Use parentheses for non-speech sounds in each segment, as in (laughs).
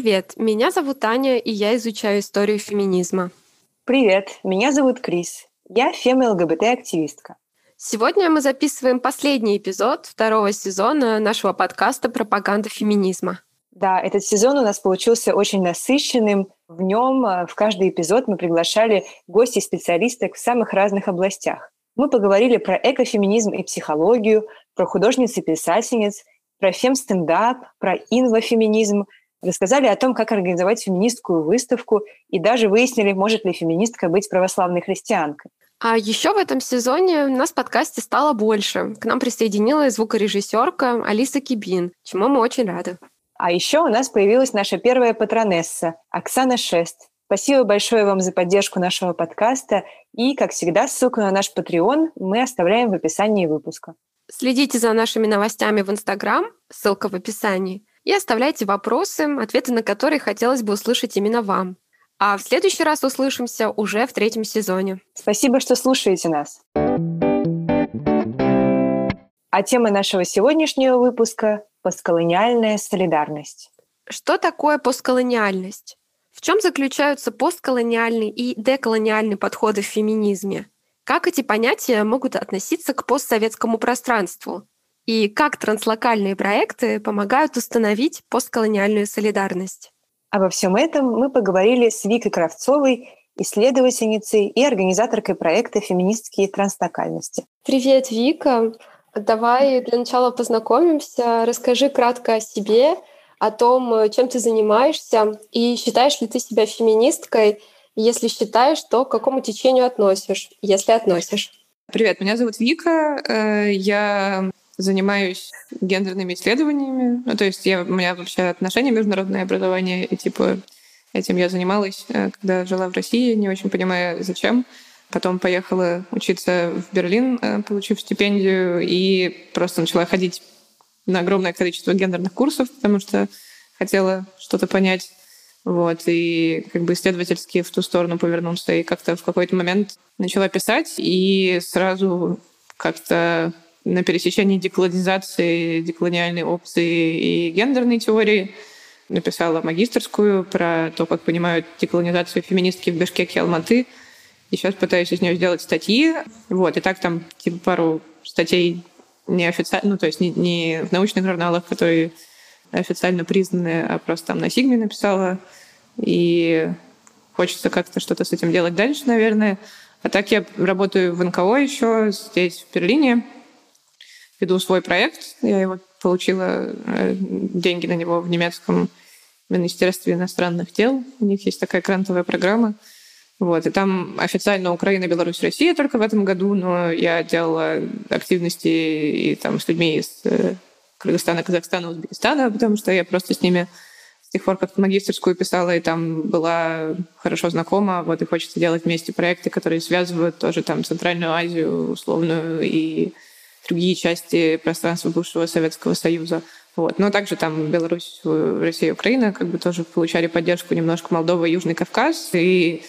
Привет, меня зовут Аня, и я изучаю историю феминизма. Привет, меня зовут Крис. Я фем-ЛГБТ-активистка. Сегодня мы записываем последний эпизод второго сезона нашего подкаста «Пропаганда феминизма». Да, этот сезон у нас получился очень насыщенным. В нем э, в каждый эпизод мы приглашали гостей специалисток в самых разных областях. Мы поговорили про экофеминизм и психологию, про художниц и писательниц, про фем-стендап, про инвофеминизм, рассказали о том, как организовать феминистскую выставку и даже выяснили, может ли феминистка быть православной христианкой. А еще в этом сезоне у нас в подкасте стало больше. К нам присоединилась звукорежиссерка Алиса Кибин, чему мы очень рады. А еще у нас появилась наша первая патронесса Оксана Шест. Спасибо большое вам за поддержку нашего подкаста. И, как всегда, ссылку на наш Patreon мы оставляем в описании выпуска. Следите за нашими новостями в Инстаграм, ссылка в описании, и оставляйте вопросы, ответы на которые хотелось бы услышать именно вам. А в следующий раз услышимся уже в третьем сезоне. Спасибо, что слушаете нас. А тема нашего сегодняшнего выпуска – постколониальная солидарность. Что такое постколониальность? В чем заключаются постколониальный и деколониальный подходы в феминизме? Как эти понятия могут относиться к постсоветскому пространству? И как транслокальные проекты помогают установить постколониальную солидарность? Обо всем этом мы поговорили с Викой Кравцовой, исследовательницей и организаторкой проекта «Феминистские транслокальности». Привет, Вика! Давай для начала познакомимся. Расскажи кратко о себе, о том, чем ты занимаешься, и считаешь ли ты себя феминисткой, если считаешь, то к какому течению относишь, если относишь? Привет, меня зовут Вика. Э, я занимаюсь гендерными исследованиями. Ну, то есть я, у меня вообще отношения международное образование, и типа этим я занималась, э, когда жила в России, не очень понимая, зачем. Потом поехала учиться в Берлин, э, получив стипендию, и просто начала ходить на огромное количество гендерных курсов, потому что хотела что-то понять. Вот, и как бы исследовательски в ту сторону повернулся. И как-то в какой-то момент начала писать, и сразу как-то на пересечении деколонизации, деколониальной опции и гендерной теории написала магистрскую про то, как понимают деколонизацию феминистки в Бишкеке Алматы. И сейчас пытаюсь из нее сделать статьи. Вот, и так там типа пару статей неофициально, ну, то есть не, не в научных журналах, которые официально признанные, а просто там на Сигме написала. И хочется как-то что-то с этим делать дальше, наверное. А так я работаю в НКО еще здесь, в Берлине. Веду свой проект. Я его получила э, деньги на него в немецком Министерстве иностранных дел. У них есть такая грантовая программа. Вот, и там официально Украина, Беларусь, Россия только в этом году, но я делала активности и там с людьми из э, Кыргызстана, Казахстана, Узбекистана, потому что я просто с ними с тех пор, как магистрскую писала, и там была хорошо знакома, вот и хочется делать вместе проекты, которые связывают тоже там Центральную Азию условную и другие части пространства бывшего Советского Союза. Вот. Но также там Беларусь, Россия, Украина как бы тоже получали поддержку немножко Молдова и Южный Кавказ. И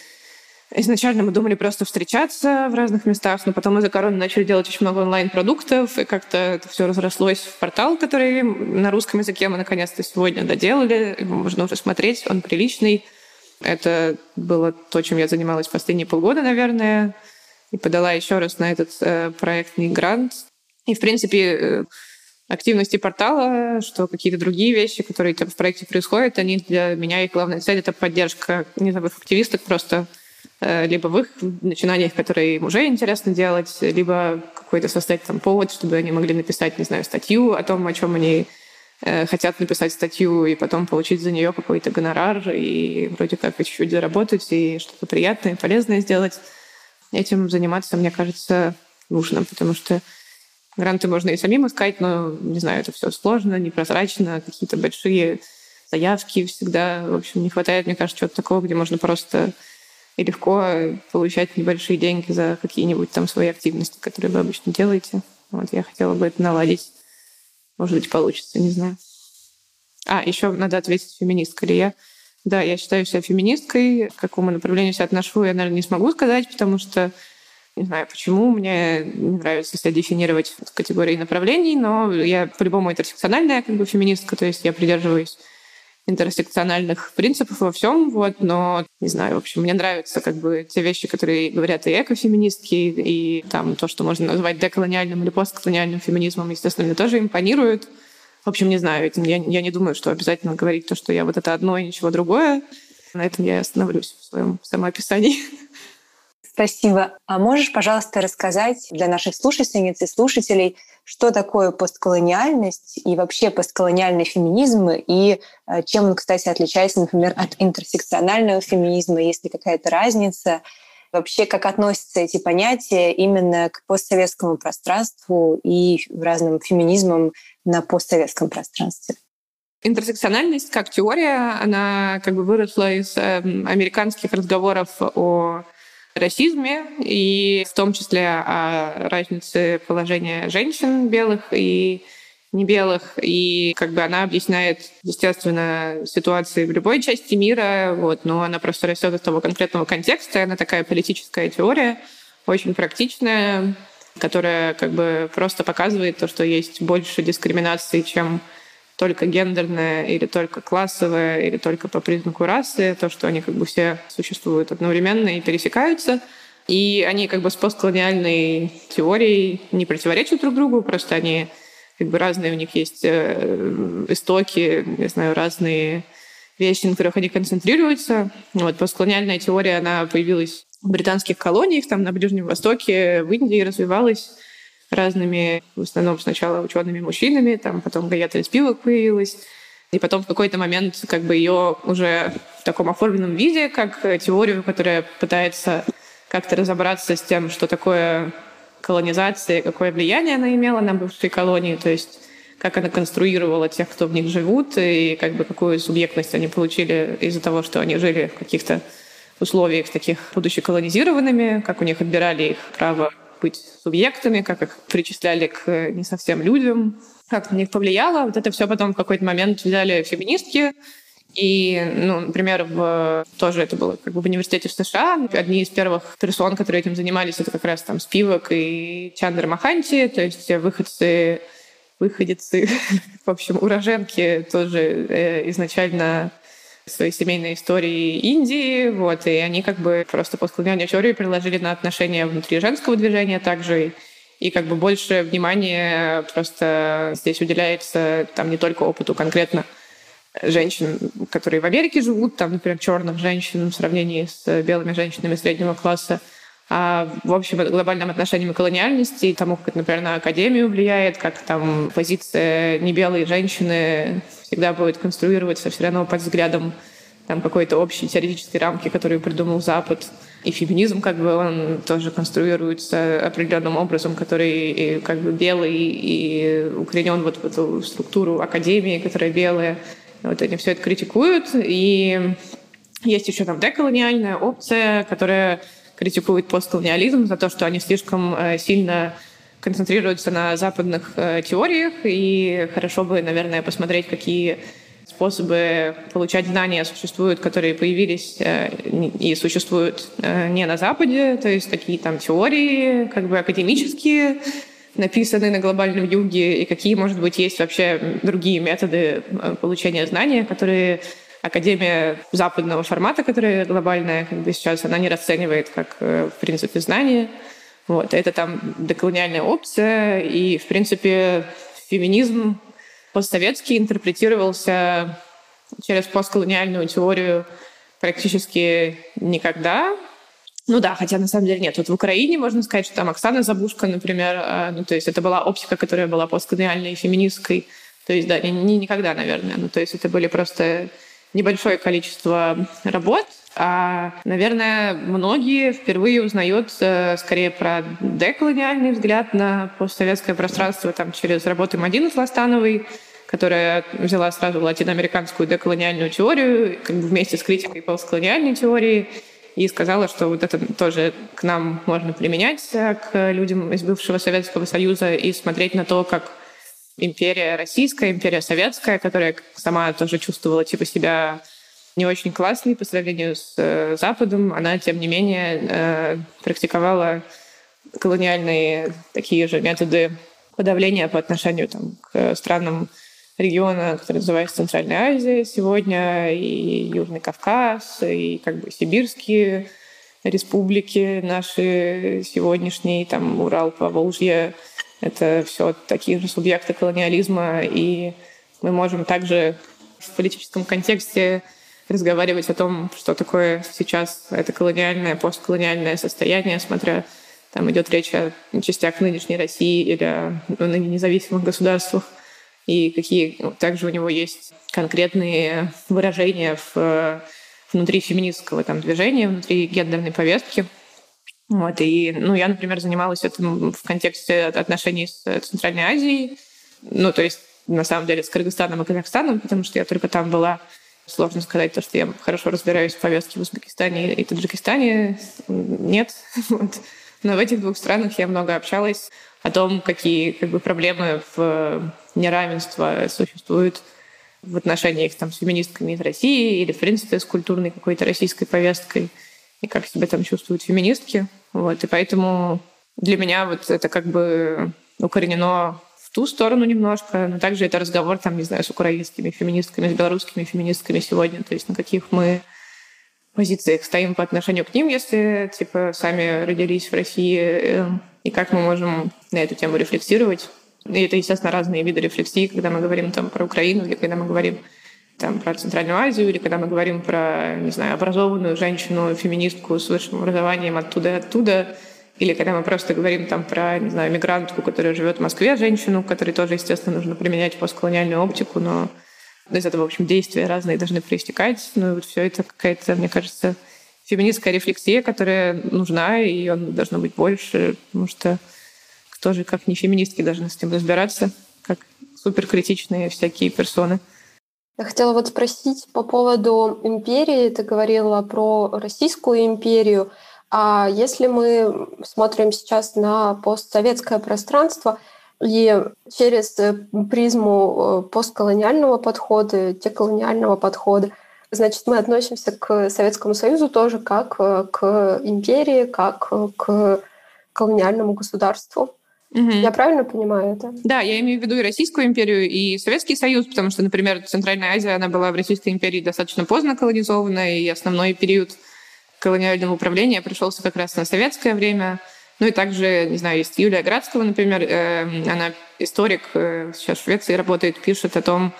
Изначально мы думали просто встречаться в разных местах, но потом из-за короны начали делать очень много онлайн-продуктов, и как-то это все разрослось в портал, который на русском языке мы наконец-то сегодня доделали. Его можно уже смотреть, он приличный. Это было то, чем я занималась последние полгода, наверное, и подала еще раз на этот э, проектный грант. И, в принципе, э, активности портала, что какие-то другие вещи, которые в проекте происходят, они для меня, их главная цель — это поддержка низовых активисток просто — Э, либо в их начинаниях, которые им уже интересно делать, либо какой-то создать там повод, чтобы они могли написать, не знаю, статью о том, о чем они э, хотят написать статью и потом получить за нее какой-то гонорар и вроде как чуть-чуть заработать и что-то приятное, полезное сделать. Этим заниматься, мне кажется, нужно, потому что гранты можно и самим искать, но, не знаю, это все сложно, непрозрачно, какие-то большие заявки всегда. В общем, не хватает, мне кажется, чего-то такого, где можно просто и легко получать небольшие деньги за какие-нибудь там свои активности, которые вы обычно делаете. Вот я хотела бы это наладить. Может быть, получится, не знаю. А, еще надо ответить, феминистка ли я. Да, я считаю себя феминисткой. К какому направлению себя отношу, я, наверное, не смогу сказать, потому что не знаю, почему. Мне не нравится себя дефинировать в категории направлений, но я по-любому интерсекциональная как бы феминистка, то есть я придерживаюсь интерсекциональных принципов во всем, вот, но, не знаю, в общем, мне нравятся как бы те вещи, которые говорят и экофеминистки, и там то, что можно назвать деколониальным или постколониальным феминизмом, естественно, мне тоже импонирует. В общем, не знаю, этим я, я не думаю, что обязательно говорить то, что я вот это одно и ничего другое. На этом я остановлюсь в своем самоописании. (laughs) Спасибо. А можешь, пожалуйста, рассказать для наших слушательниц и слушателей, что такое постколониальность и вообще постколониальный феминизм, и э, чем он, кстати, отличается, например, от интерсекционального феминизма, есть ли какая-то разница, вообще как относятся эти понятия именно к постсоветскому пространству и разным феминизмам на постсоветском пространстве. Интерсекциональность как теория, она как бы выросла из э, американских разговоров о расизме, и в том числе о разнице положения женщин белых и не белых, и как бы она объясняет, естественно, ситуации в любой части мира, вот, но она просто растет из того конкретного контекста, она такая политическая теория, очень практичная, которая как бы просто показывает то, что есть больше дискриминации, чем только гендерная или только классовая или только по признаку расы, то, что они как бы все существуют одновременно и пересекаются. И они как бы с постколониальной теорией не противоречат друг другу, просто они как бы разные, у них есть э, истоки, не знаю, разные вещи, на которых они концентрируются. Вот постколониальная теория, она появилась в британских колониях, там на Ближнем Востоке, в Индии развивалась разными, в основном сначала учеными-мужчинами, там потом Гаята Спивак появилась. И потом в какой-то момент как бы ее уже в таком оформленном виде, как теорию, которая пытается как-то разобраться с тем, что такое колонизация, какое влияние она имела на бывшие колонии, то есть как она конструировала тех, кто в них живут, и как бы какую субъектность они получили из-за того, что они жили в каких-то условиях таких будучи колонизированными, как у них отбирали их право быть субъектами, как их причисляли к э, не совсем людям, как на них повлияло. Вот это все потом в какой-то момент взяли феминистки, и, ну, например, в, тоже это было как бы в университете в США. Одни из первых персон, которые этим занимались, это как раз там Спивак и Чандра Маханти, то есть выходцы, выходицы, (laughs) в общем, уроженки тоже э, изначально своей семейной истории Индии, вот, и они как бы просто постколониальную теорию приложили на отношения внутри женского движения также, и как бы больше внимания просто здесь уделяется там не только опыту конкретно женщин, которые в Америке живут, там, например, черных женщин в сравнении с белыми женщинами среднего класса, в общем глобальном отношении колониальности и тому, как, например, на академию влияет, как там позиция небелой женщины всегда будет конструироваться все равно под взглядом там какой-то общей теоретической рамки, которую придумал Запад. И феминизм, как бы, он тоже конструируется определенным образом, который как бы белый и укоренен вот в эту структуру академии, которая белая. Вот они все это критикуют. И есть еще там деколониальная опция, которая критикует постколониализм за то, что они слишком э, сильно концентрируются на западных э, теориях, и хорошо бы, наверное, посмотреть, какие способы получать знания существуют, которые появились э, и существуют не на Западе, то есть такие там теории как бы академические, написанные на глобальном юге, и какие, может быть, есть вообще другие методы получения знания, которые Академия западного формата, которая глобальная, как бы сейчас, она не расценивает как, э, в принципе, знание. Вот. Это там деколониальная опция, и, в принципе, феминизм постсоветский интерпретировался через постколониальную теорию практически никогда. Ну да, хотя на самом деле нет. Вот в Украине можно сказать, что там Оксана Забушка, например, э, ну то есть это была оптика, которая была постколониальной и феминистской. То есть да, не, не никогда, наверное. Ну то есть это были просто небольшое количество работ, а, наверное, многие впервые узнают э, скорее про деколониальный взгляд на постсоветское пространство там, через работы Мадины Сластановой, которая взяла сразу латиноамериканскую деколониальную теорию как бы вместе с критикой постколониальной теории и сказала, что вот это тоже к нам можно применять, э, к людям из бывшего Советского Союза, и смотреть на то, как империя российская, империя советская, которая сама тоже чувствовала типа себя не очень классной по сравнению с э, Западом, она, тем не менее, э, практиковала колониальные такие же методы подавления по отношению там, к странам региона, который называется Центральная Азия сегодня, и Южный Кавказ, и как бы сибирские республики наши сегодняшние, там Урал, Поволжье, это все такие же субъекты колониализма, и мы можем также в политическом контексте разговаривать о том, что такое сейчас это колониальное, постколониальное состояние, смотря там идет речь о частях нынешней России или о ну, независимых государствах, и какие ну, также у него есть конкретные выражения в, внутри феминистского там, движения, внутри гендерной повестки. Вот, и, ну, я, например, занималась этим в контексте отношений с Центральной Азией, ну, то есть, на самом деле, с Кыргызстаном и Казахстаном, потому что я только там была. Сложно сказать то, что я хорошо разбираюсь в повестке в Узбекистане и Таджикистане. Нет. (laughs) Вот. Но в этих двух странах я много общалась о том, какие как бы, проблемы в неравенства существуют в отношениях там, с феминистками из России или, в принципе, с культурной какой-то российской повесткой, и как себя там чувствуют феминистки. Вот. И поэтому для меня вот это как бы укоренено в ту сторону немножко, но также это разговор, там, не знаю, с украинскими феминистками, с белорусскими феминистками сегодня, то есть на каких мы позициях стоим по отношению к ним, если типа сами родились в России, э, и как мы можем на эту тему рефлексировать. И это, естественно, разные виды рефлексии, когда мы говорим там про Украину, или когда мы говорим там, про Центральную Азию, или когда мы говорим про, не знаю, образованную женщину, феминистку с высшим образованием оттуда и оттуда, или когда мы просто говорим там про, не знаю, мигрантку, которая живет в Москве, женщину, которой тоже, естественно, нужно применять постколониальную оптику, но из этого, в общем, действия разные должны проистекать. Ну и вот все это какая-то, мне кажется, феминистская рефлексия, которая нужна, и ее должно быть больше, потому что кто же, как не феминистки, должны с этим разбираться, как суперкритичные всякие персоны. Я хотела вот спросить по поводу империи. Ты говорила про Российскую империю. А если мы смотрим сейчас на постсоветское пространство — и через э, призму э, постколониального подхода, деколониального подхода, значит, мы относимся к Советскому Союзу тоже как э, к империи, как к колониальному государству. Угу. Я правильно понимаю это? Да, я имею в виду и Российскую империю, и Советский Союз, потому что, например, Центральная Азия, она была в Российской империи достаточно поздно колонизована, и основной период колониального управления пришелся как раз на советское время. Ну и также, не знаю, есть Юлия Градского, например, э, она историк, э, сейчас в Швеции работает, пишет о том,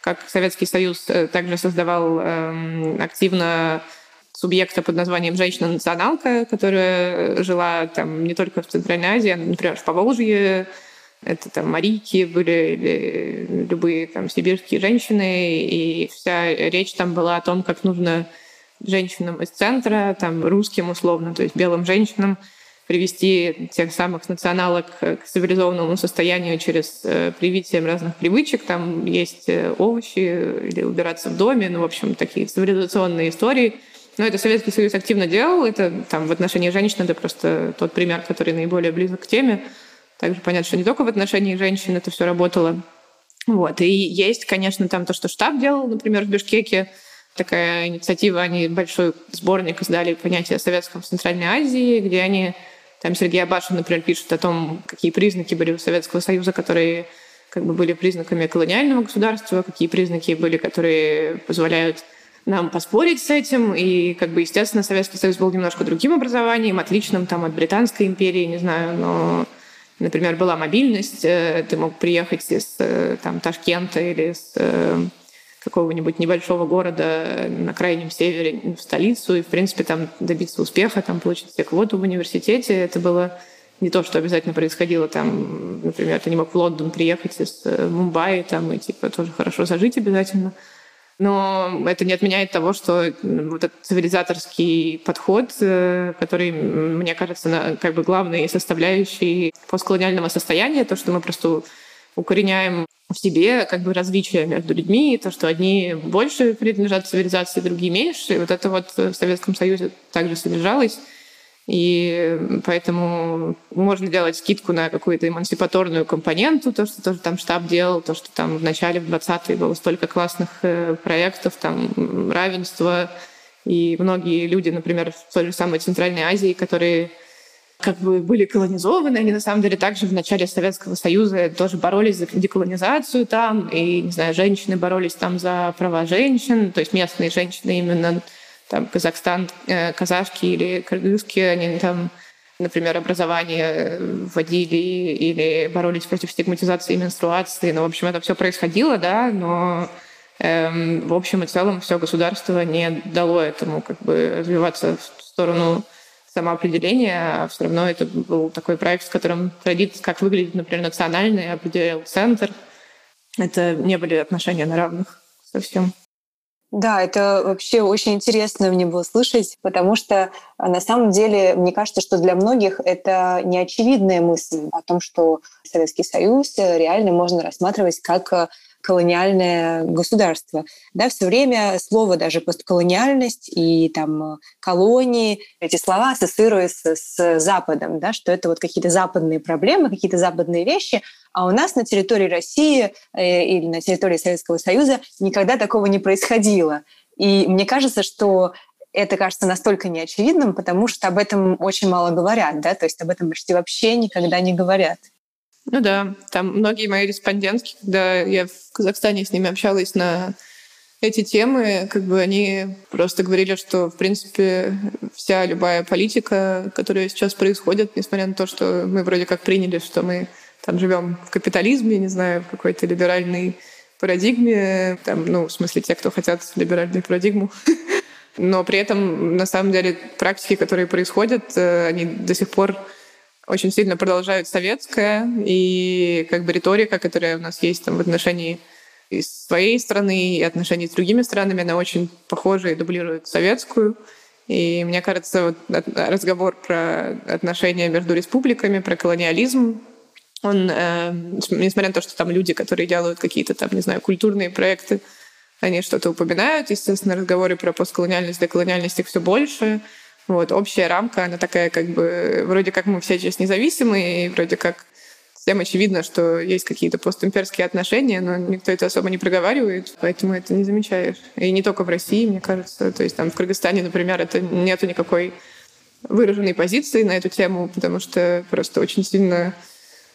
как Советский Союз э, также создавал эм, активно субъекта под названием «Женщина-националка», которая жила там не только в Центральной Азии, а, например, в Поволжье, это там марийки были, любые там сибирские женщины, и вся речь там была о том, как нужно женщинам из центра, там русским условно, то есть белым женщинам, привести тех самых националок к цивилизованному состоянию через э, привитие разных привычек. Там есть э, овощи или убираться в доме, ну, в общем, такие цивилизационные истории. Но это Советский Союз активно делал. Это там в отношении женщин это просто тот пример, который наиболее близок к теме. Также понятно, что не только в отношении женщин это все работало. Вот. И есть, конечно, там то, что штаб делал, например, в Бишкеке, такая инициатива, они большой сборник издали понятие о Советском в Центральной Азии, где они там Сергей Абашев, например, пишет о том, какие признаки были у Советского Союза, которые как бы были признаками колониального государства, какие признаки были, которые позволяют нам поспорить с этим. И, как бы, естественно, Советский Союз был немножко другим образованием, отличным там от Британской империи, не знаю, но, например, была мобильность, э, ты мог приехать из э, там, Ташкента или из э, какого-нибудь небольшого города на крайнем севере в столицу и, в принципе, там добиться успеха, там получить себе квоту в университете. Это было не то, что обязательно происходило там, например, ты не мог в Лондон приехать из Мумбаи там и типа тоже хорошо зажить обязательно. Но это не отменяет того, что вот этот цивилизаторский подход, э, который, мне кажется, как бы главной составляющей постколониального состояния, то, что мы просто укореняем в себе как бы различия между людьми, то, что одни больше принадлежат цивилизации, другие меньше. И вот это вот в Советском Союзе также содержалось. И поэтому можно делать скидку на какую-то эмансипаторную компоненту, то, что тоже там штаб делал, то, что там в начале, в 20-е было столько классных э, проектов, там равенство. И многие люди, например, в той же самой Центральной Азии, которые как бы были колонизованы. Они на самом деле также в начале Советского Союза тоже боролись за деколонизацию там, и, не знаю, женщины боролись там за права женщин, то есть местные женщины именно там Казахстан, э, казахки или кыргызские, они там например, образование вводили или боролись против стигматизации менструации. Ну, в общем, это все происходило, да, но эм, в общем и целом все государство не дало этому как бы развиваться в сторону самоопределения, а все равно это был такой проект, в котором традиция, как выглядит, например, национальный, определял центр. Это не были отношения на равных совсем. Да, это вообще очень интересно мне было слышать, потому что а, на самом деле мне кажется, что для многих это неочевидная мысль о том, что Советский Союз реально можно рассматривать как а, колониальное государство. Да, все время слово даже постколониальность и там колонии, эти слова ассоциируются с Западом, да, что это вот какие-то западные проблемы, какие-то западные вещи, а у нас на территории России э, или на территории Советского Союза никогда такого не происходило. И мне кажется, что это кажется настолько неочевидным, потому что об этом очень мало говорят, да, то есть об этом почти вообще никогда не говорят. Ну да, там многие мои респондентки, когда я в Казахстане с ними общалась на эти темы, как бы они просто говорили, что, в принципе, вся любая политика, которая сейчас происходит, несмотря на то, что мы вроде как приняли, что мы там живем в капитализме, не знаю, в какой-то либеральной парадигме, там, ну, в смысле, те, кто хотят либеральную парадигму, (laughs) но при этом, на самом деле, практики, которые происходят, э, они до сих пор очень сильно продолжают советское, и как бы риторика, которая у нас есть там в отношении и своей страны, и отношений с другими странами, она очень похожа и дублирует советскую. И мне кажется, вот разговор про отношения между республиками, про колониализм, он, э, несмотря на то, что там люди, которые делают какие-то там, не знаю, культурные проекты, они что-то упоминают, естественно, разговоры про постколониальность, деколониальность их все больше, вот, общая рамка, она такая, как бы, вроде как мы все сейчас независимые, и вроде как всем очевидно, что есть какие-то постимперские отношения, но никто это особо не проговаривает, поэтому это не замечаешь. И не только в России, мне кажется. То есть там в Кыргызстане, например, это нету никакой выраженной позиции на эту тему, потому что просто очень сильно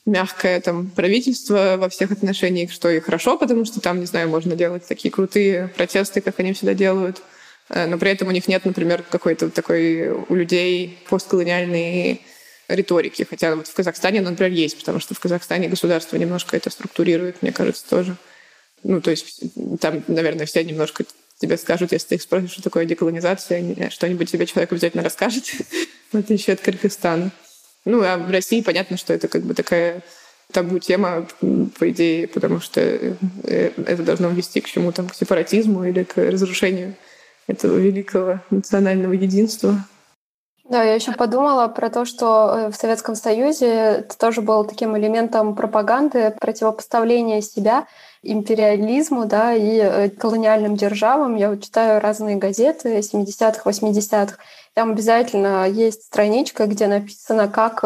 мягкое там правительство во всех отношениях, что и хорошо, потому что там, не знаю, можно делать такие крутые протесты, как они всегда делают. Э, но при этом у них нет, например, какой-то такой у людей постколониальной риторики. Хотя вот в Казахстане, например, есть, потому что в Казахстане государство немножко это структурирует, мне кажется, тоже. Ну, то есть там, наверное, все немножко тебе скажут, если ты их спросишь, что такое деколонизация, что-нибудь тебе человек обязательно расскажет, (laughs) в отличие от Кыргызстана. Ну, а в России понятно, что это как бы такая табу тема, по идее, потому что э, это должно вести к чему-то, к сепаратизму или к разрушению этого великого национального единства. Да, я еще подумала про то, что э, в Советском Союзе это тоже было таким элементом пропаганды, противопоставления себя империализму да, и э, колониальным державам. Я вот читаю разные газеты 70-х, 80-х. Там обязательно есть страничка, где написано, как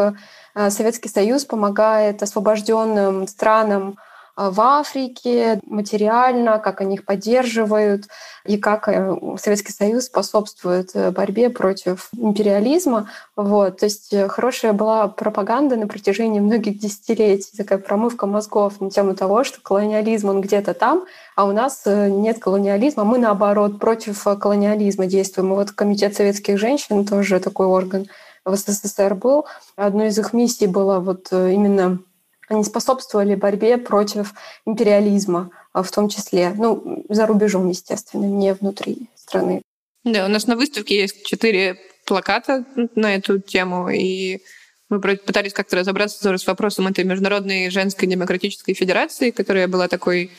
э, Советский Союз помогает освобожденным странам в Африке материально, как они их поддерживают и как э, Советский Союз способствует э, борьбе против империализма. Вот. То есть э, хорошая была пропаганда на протяжении многих десятилетий, такая промывка мозгов на тему того, что колониализм, он где-то там, а у нас нет колониализма, мы наоборот против колониализма действуем. И вот Комитет советских женщин тоже такой орган в СССР был. Одной из их миссий было вот именно они способствовали борьбе против империализма а, в том числе. Ну, за рубежом, естественно, не внутри страны. Да, у нас на выставке есть четыре плаката на эту тему, и мы пытались как-то разобраться с вопросом этой Международной женской демократической федерации, которая была такой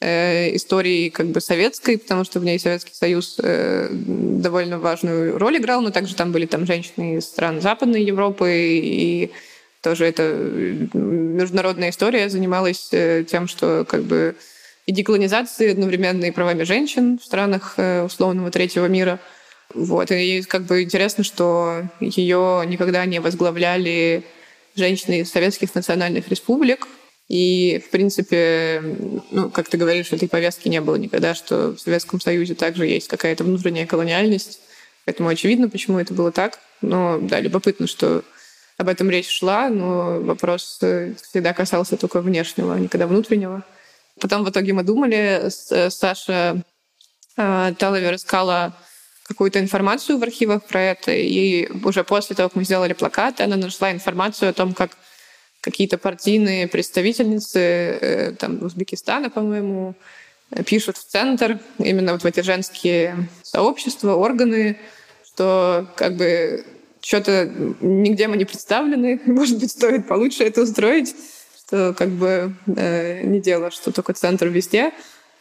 э, историей как бы советской, потому что в ней Советский Союз э, довольно важную роль играл, но также там были там женщины из стран Западной Европы и тоже это международная история, занималась э, тем, что как бы и деколонизацией одновременно и правами женщин в странах э, условного третьего мира. Вот. И как бы интересно, что ее никогда не возглавляли женщины из советских национальных республик. И, в принципе, ну, как ты говоришь, этой повестки не было никогда, что в Советском Союзе также есть какая-то внутренняя колониальность. Поэтому очевидно, почему это было так. Но, да, любопытно, что об этом речь шла, но вопрос э, всегда касался только внешнего, а никогда внутреннего. Потом в итоге мы думали, Саша э, Таловер искала какую-то информацию в архивах про это, и уже после того, как мы сделали плакат, она нашла информацию о том, как какие-то партийные представительницы э, там, Узбекистана, по-моему, пишут в центр, именно вот в эти женские сообщества, органы, что как бы что-то нигде мы не представлены, (laughs) может быть, стоит получше это устроить, что как бы э, не дело, что только центр везде.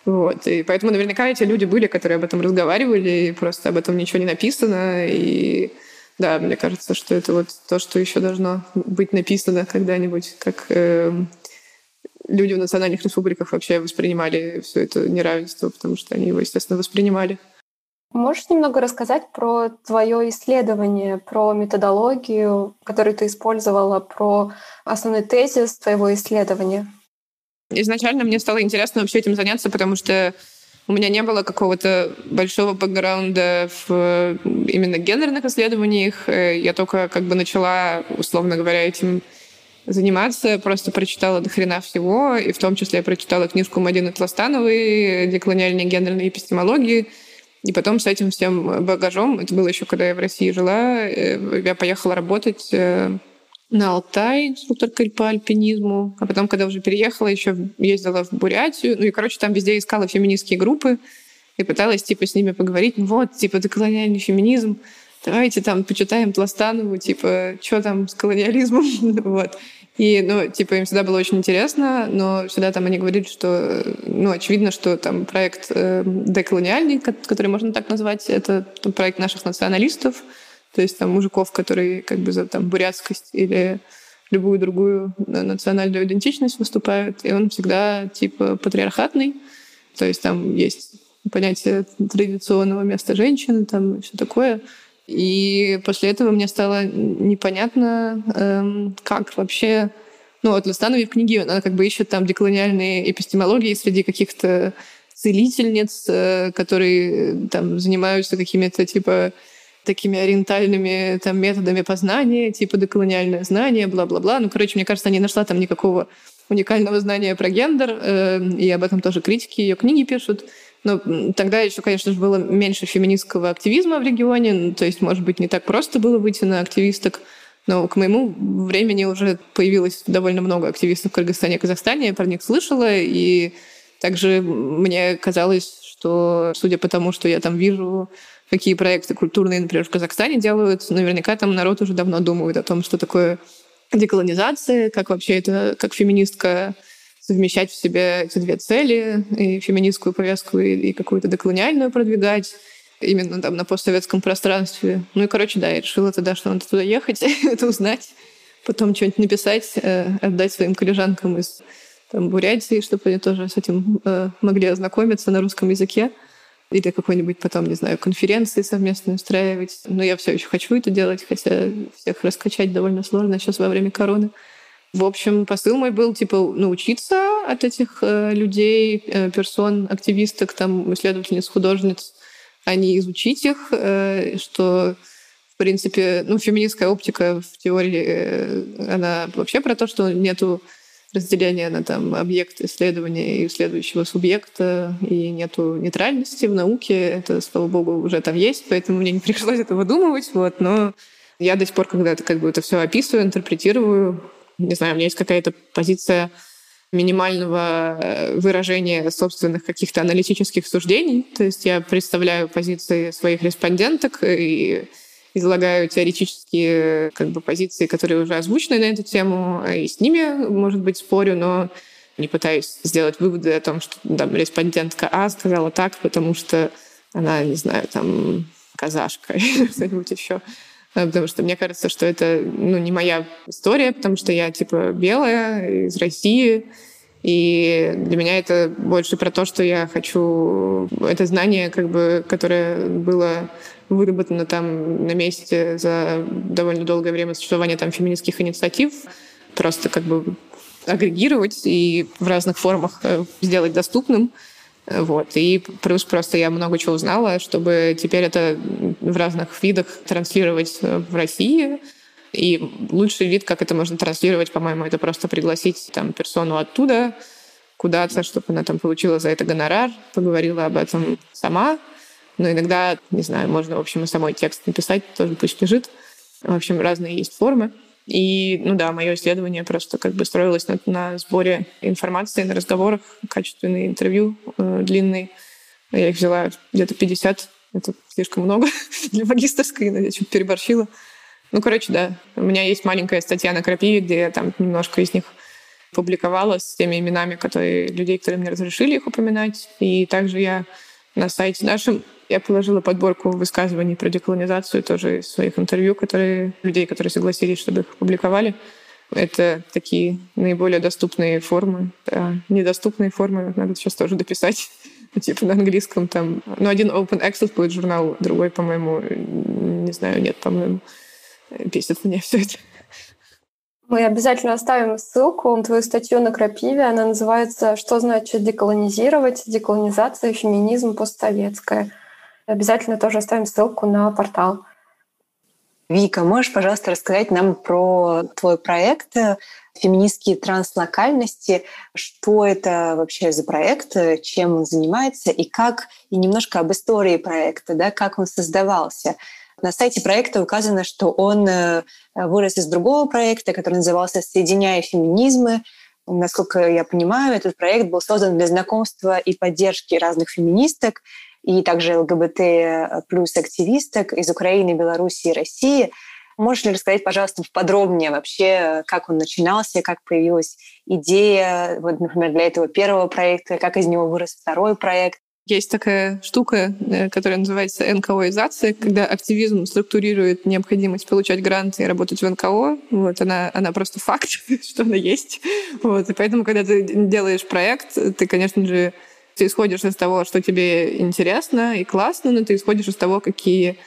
Вот. И поэтому наверняка эти люди были, которые об этом разговаривали, и просто об этом ничего не написано. И да, мне кажется, что это вот то, что еще должно быть написано когда-нибудь, как э, люди в национальных республиках вообще воспринимали все это неравенство, потому что они его, естественно, воспринимали. Можешь немного рассказать про твое исследование, про методологию, которую ты использовала, про основной тезис твоего исследования? Изначально мне стало интересно вообще этим заняться, потому что у меня не было какого-то большого бэкграунда в именно гендерных исследованиях. Я только как бы начала, условно говоря, этим заниматься. Просто прочитала до хрена всего, и в том числе я прочитала книжку Мадины Тластановой «Деколониальные гендерные эпистемологии», и потом с этим всем багажом, это было еще когда я в России жила, э, я поехала работать э, на Алтай, инструкторкой по альпинизму. А потом, когда уже переехала, еще ездила в Бурятию. Ну и, короче, там везде искала феминистские группы и пыталась, типа, с ними поговорить. Ну вот, типа, деколониальный феминизм. Давайте там почитаем Пластанову, типа, что там с колониализмом. (laughs) вот. И, ну, типа, им всегда было очень интересно, но всегда там они говорили, что, ну, очевидно, что там проект э, деколониальный, который можно так назвать, это там, проект наших националистов, то есть там мужиков, которые как бы за там бурятскость или любую другую национальную идентичность выступают, и он всегда типа патриархатный, то есть там есть понятие традиционного места женщины, там все такое. И после этого мне стало непонятно, эм, как вообще... Ну, вот Лустанови в книге, она как бы ищет там деколониальные эпистемологии среди каких-то целительниц, э, которые там занимаются какими-то типа такими ориентальными там методами познания, типа деколониальное знание, бла-бла-бла. Ну, короче, мне кажется, не нашла там никакого уникального знания про гендер, э, и об этом тоже критики ее книги пишут. Но тогда еще, конечно же, было меньше феминистского активизма в регионе, ну, то есть, может быть, не так просто было выйти на активисток. Но к моему времени уже появилось довольно много активистов в Кыргызстане и Казахстане, я про них слышала, и также мне казалось, что, судя по тому, что я там вижу, какие проекты культурные, например, в Казахстане делают, наверняка там народ уже давно думает о том, что такое деколонизация, как вообще это, как феминистка совмещать в себе эти две цели, и феминистскую повестку, и, и какую-то деколониальную продвигать именно там на постсоветском пространстве. Ну и, короче, да, я решила тогда, что надо туда ехать, (laughs) это узнать, потом что-нибудь написать, э, отдать своим коллежанкам из там, Бурятии, чтобы они тоже с этим э, могли ознакомиться на русском языке. Или какой-нибудь потом, не знаю, конференции совместно устраивать. Но я все еще хочу это делать, хотя всех раскачать довольно сложно сейчас во время короны. В общем, посыл мой был, типа, научиться от этих э, людей, э, персон, активисток, там, исследовательниц, художниц, а не изучить их, э, что, в принципе, ну, феминистская оптика в теории, э, она вообще про то, что нету разделения на там объект исследования и исследующего субъекта, и нету нейтральности в науке. Это, слава богу, уже там есть, поэтому мне не пришлось это выдумывать. Вот, но я до сих пор, когда это как бы это все описываю, интерпретирую, не знаю, у меня есть какая-то позиция минимального э, выражения собственных каких-то аналитических суждений. То есть я представляю позиции своих респонденток и излагаю теоретические как бы, позиции, которые уже озвучены на эту тему, и с ними, может быть, спорю, но не пытаюсь сделать выводы о том, что там, респондентка А сказала так, потому что она, не знаю, там, казашка (laughs) или что-нибудь еще. Э, потому что мне кажется, что это ну, не моя история, потому что я типа белая из России, и для меня это больше про то, что я хочу это знание, как бы, которое было выработано там на месте за довольно долгое время существования там феминистских инициатив, просто как бы агрегировать и в разных формах э, сделать доступным. Вот. И плюс просто я много чего узнала, чтобы теперь это в разных видах транслировать в России. И лучший вид, как это можно транслировать, по-моему, это просто пригласить там персону оттуда куда-то, чтобы она там получила за это гонорар, поговорила об этом сама. Но иногда, не знаю, можно, в общем, и самой текст написать, тоже пусть лежит. В общем, разные есть формы. И, ну да, мое исследование просто как бы строилось на, на сборе информации, на разговорах, качественные интервью э, длинные. Я их взяла где-то 50. Это слишком много (laughs) для магистрской, но я чуть переборщила. Ну, короче, да. У меня есть маленькая статья на Крапиве, где я там немножко из них публиковала с теми именами которые, людей, которые мне разрешили их упоминать. И также я на сайте нашем я положила подборку высказываний про деколонизацию тоже из своих интервью, которые, людей, которые согласились, чтобы их публиковали. Это такие наиболее доступные формы. А недоступные формы надо сейчас тоже дописать. (laughs) типа на английском там. Ну, один Open Access будет журнал, другой, по-моему, не знаю, нет, по-моему. Бесит меня все это. Мы обязательно оставим ссылку на твою статью на Крапиве. Она называется «Что значит деколонизировать? Деколонизация, феминизм, постсоветская». Обязательно тоже оставим ссылку на портал. Вика, можешь, пожалуйста, рассказать нам про твой проект «Феминистские транслокальности». Что это вообще за проект, чем он занимается и как, и немножко об истории проекта, да, как он создавался – на сайте проекта указано, что он э, вырос из другого проекта, который назывался «Соединяя феминизмы». Насколько я понимаю, этот проект был создан для знакомства и поддержки разных феминисток и также ЛГБТ плюс активисток из Украины, Беларуси и России. Можешь ли рассказать, пожалуйста, подробнее вообще, как он начинался, как появилась идея, вот, например, для этого первого проекта, как из него вырос второй проект? Есть такая штука, э, которая называется НКОизация, когда активизм структурирует необходимость получать гранты и работать в НКО. Вот она, она просто факт, (laughs) что она есть. Вот. И поэтому, когда ты делаешь проект, ты, конечно же, ты исходишь из того, что тебе интересно и классно, но ты исходишь из того, какие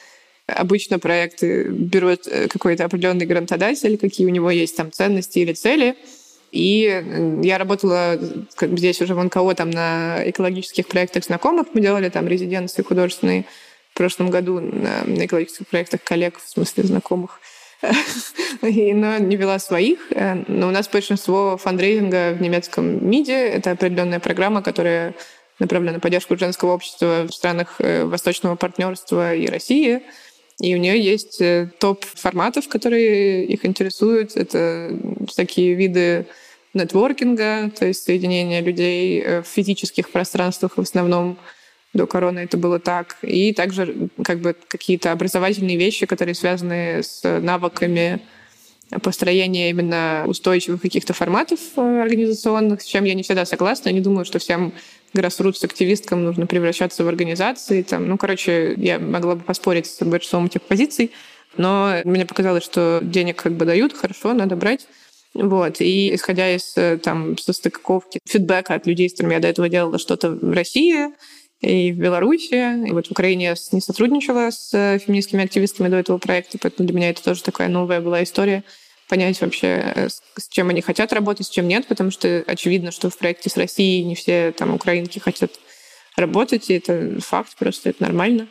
обычно проекты берут э, какой-то определенный грантодатель, какие у него есть там ценности или цели — и я работала здесь уже в НКО там на экологических проектах знакомых. Мы делали там резиденции художественные в прошлом году на, на экологических проектах коллег, в смысле знакомых. (laughs) И, но не вела своих. Но у нас большинство фандрейзинга в немецком МИДе. Это определенная программа, которая направлена на поддержку женского общества в странах э, Восточного партнерства и России. И у нее есть э, топ форматов, которые их интересуют. Это такие виды нетворкинга, то есть соединения людей э, в физических пространствах в основном. До короны это было так. И также как бы какие-то образовательные вещи, которые связаны с навыками построения именно устойчивых каких-то форматов организационных, с чем я не всегда согласна. Я не думаю, что всем грассрутс-активисткам нужно превращаться в организации. Там, ну, короче, я могла бы поспорить с большинством этих позиций, но мне показалось, что денег как бы дают, хорошо, надо брать. Вот. И исходя из э, там, состыковки, фидбэка от людей, с которыми я до этого делала что-то в России и в Беларуси, и вот в Украине я не сотрудничала с э, феминистскими активистами до этого проекта, поэтому для меня это тоже такая новая была история понять вообще, э, с чем они хотят работать, с чем нет, потому что очевидно, что в проекте с Россией не все там украинки хотят работать, и это факт, просто это нормально.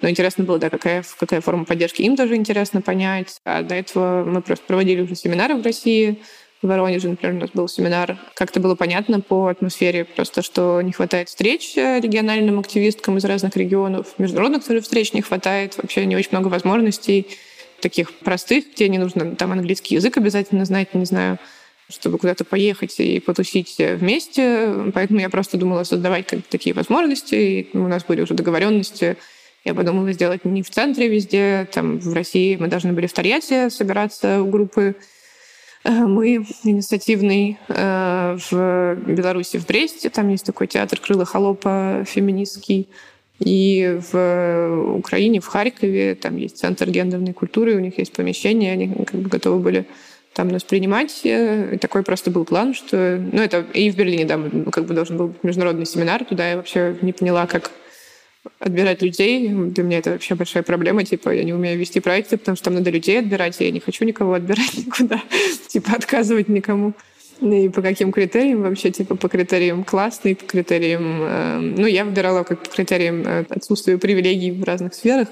Но интересно было, да, какая, какая форма поддержки им тоже интересно понять. А до этого мы просто проводили уже семинары в России, в Воронеже, например, у нас был семинар. Как-то было понятно по атмосфере просто, что не хватает встреч региональным активисткам из разных регионов. Международных тоже встреч не хватает. Вообще не очень много возможностей таких простых, где не нужно там английский язык обязательно знать, не знаю, чтобы куда-то поехать и потусить вместе. Поэтому я просто думала создавать как такие возможности. И у нас были уже договоренности. Я подумала сделать не в центре везде. Там в России мы должны были в Тольятти собираться в группы. Э, мы инициативный э, в Беларуси, в Бресте. Там есть такой театр Крыла Холопа феминистский. И в Украине, в Харькове, там есть центр гендерной культуры, у них есть помещение, они как бы готовы были там нас принимать. И такой просто был план, что... Ну, это и в Берлине, да, как бы должен был быть международный семинар. Туда я вообще не поняла, как отбирать людей. Для меня это вообще большая проблема. Типа, я не умею вести проекты, потому что там надо людей отбирать, и я не хочу никого отбирать (laughs) никуда. Типа, отказывать никому. И по каким критериям вообще? Типа по критериям классный, по критериям... Э, ну, я выбирала как по критериям э, отсутствия привилегий в разных сферах.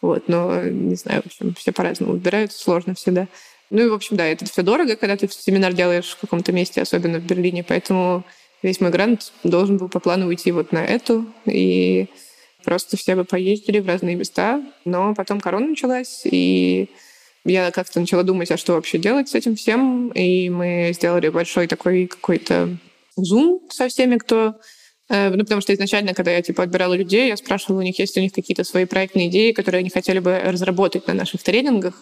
Вот, но, не знаю, в общем, все по-разному выбирают, сложно всегда. Ну и, в общем, да, это все дорого, когда ты семинар делаешь в каком-то месте, особенно в Берлине, поэтому весь мой грант должен был по плану уйти вот на эту, и просто все бы поездили в разные места, но потом корона началась, и я как-то начала думать, а что вообще делать с этим всем, и мы сделали большой такой какой-то зум со всеми, кто Э, ну, потому что изначально, когда я типа отбирала людей, я спрашивала у них, есть ли у них какие-то свои проектные идеи, которые они хотели бы разработать на наших тренингах,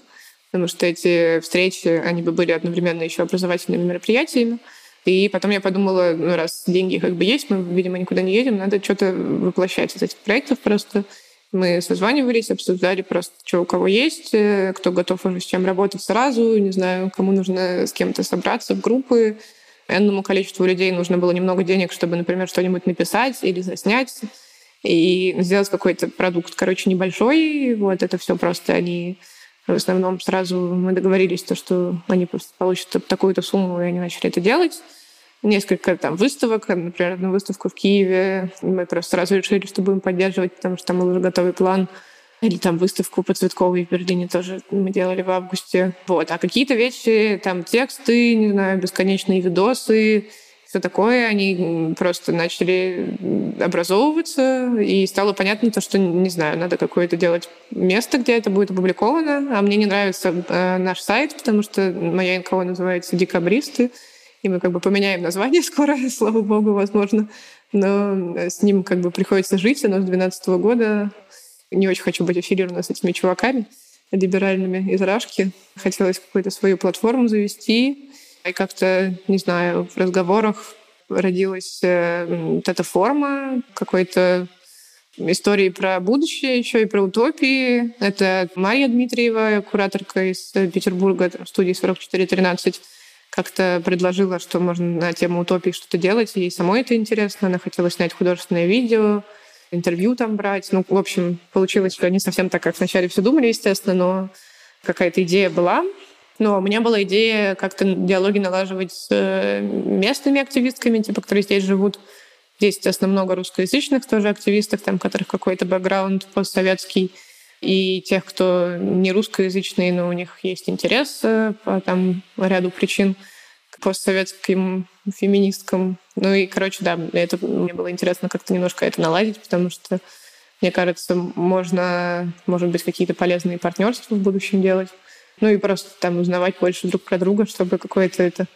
потому что эти встречи, они бы были одновременно еще образовательными мероприятиями. И потом я подумала, ну, раз деньги как бы есть, мы, видимо, никуда не едем, надо что-то воплощать из этих проектов просто. Мы созванивались, обсуждали просто, что у кого есть, э, кто готов уже с чем работать сразу, не знаю, кому нужно с кем-то собраться в группы, энному количеству людей нужно было немного денег, чтобы, например, что-нибудь написать или заснять и сделать какой-то продукт, короче, небольшой. Вот это все просто они в основном сразу мы договорились, то, что они просто получат такую-то сумму, и они начали это делать. Несколько там выставок, например, одну выставку в Киеве. Мы просто сразу решили, что будем поддерживать, потому что там был уже готовый план. Или там выставку по Цветковой в Берлине тоже мы делали в августе. Вот. А какие-то вещи, там тексты, не знаю, бесконечные видосы, все такое, они просто начали образовываться, и стало понятно то, что, не знаю, надо какое-то делать место, где это будет опубликовано. А мне не нравится э, наш сайт, потому что моя НКО называется «Декабристы», и мы как бы поменяем название (laughs) скоро, слава богу, возможно. Но с ним как бы приходится жить, оно с 2012 года не очень хочу быть аффилирована с этими чуваками либеральными из Рашки. Хотелось какую-то свою платформу завести. И как-то, не знаю, в разговорах родилась э, вот эта форма какой-то истории про будущее, еще и про утопии. Это Мария Дмитриева, кураторка из Петербурга, студии 4413, как-то предложила, что можно на тему утопии что-то делать. Ей самой это интересно. Она хотела снять художественное видео, интервью там брать. Ну, в общем, получилось, что не совсем так, как вначале все думали, естественно, но какая-то идея была. Но у меня была идея как-то диалоги налаживать с э, местными активистками, типа, которые здесь живут. Здесь, естественно, много русскоязычных тоже активистов, там, которых какой-то бэкграунд постсоветский. И тех, кто не русскоязычный, но у них есть интерес э, по там, ряду причин к постсоветским феминисткам. Ну и, короче, да, это мне было интересно как-то немножко это наладить, потому что, мне кажется, можно, может быть, какие-то полезные партнерства в будущем делать. Ну и просто там узнавать больше друг про друга, чтобы какое-то это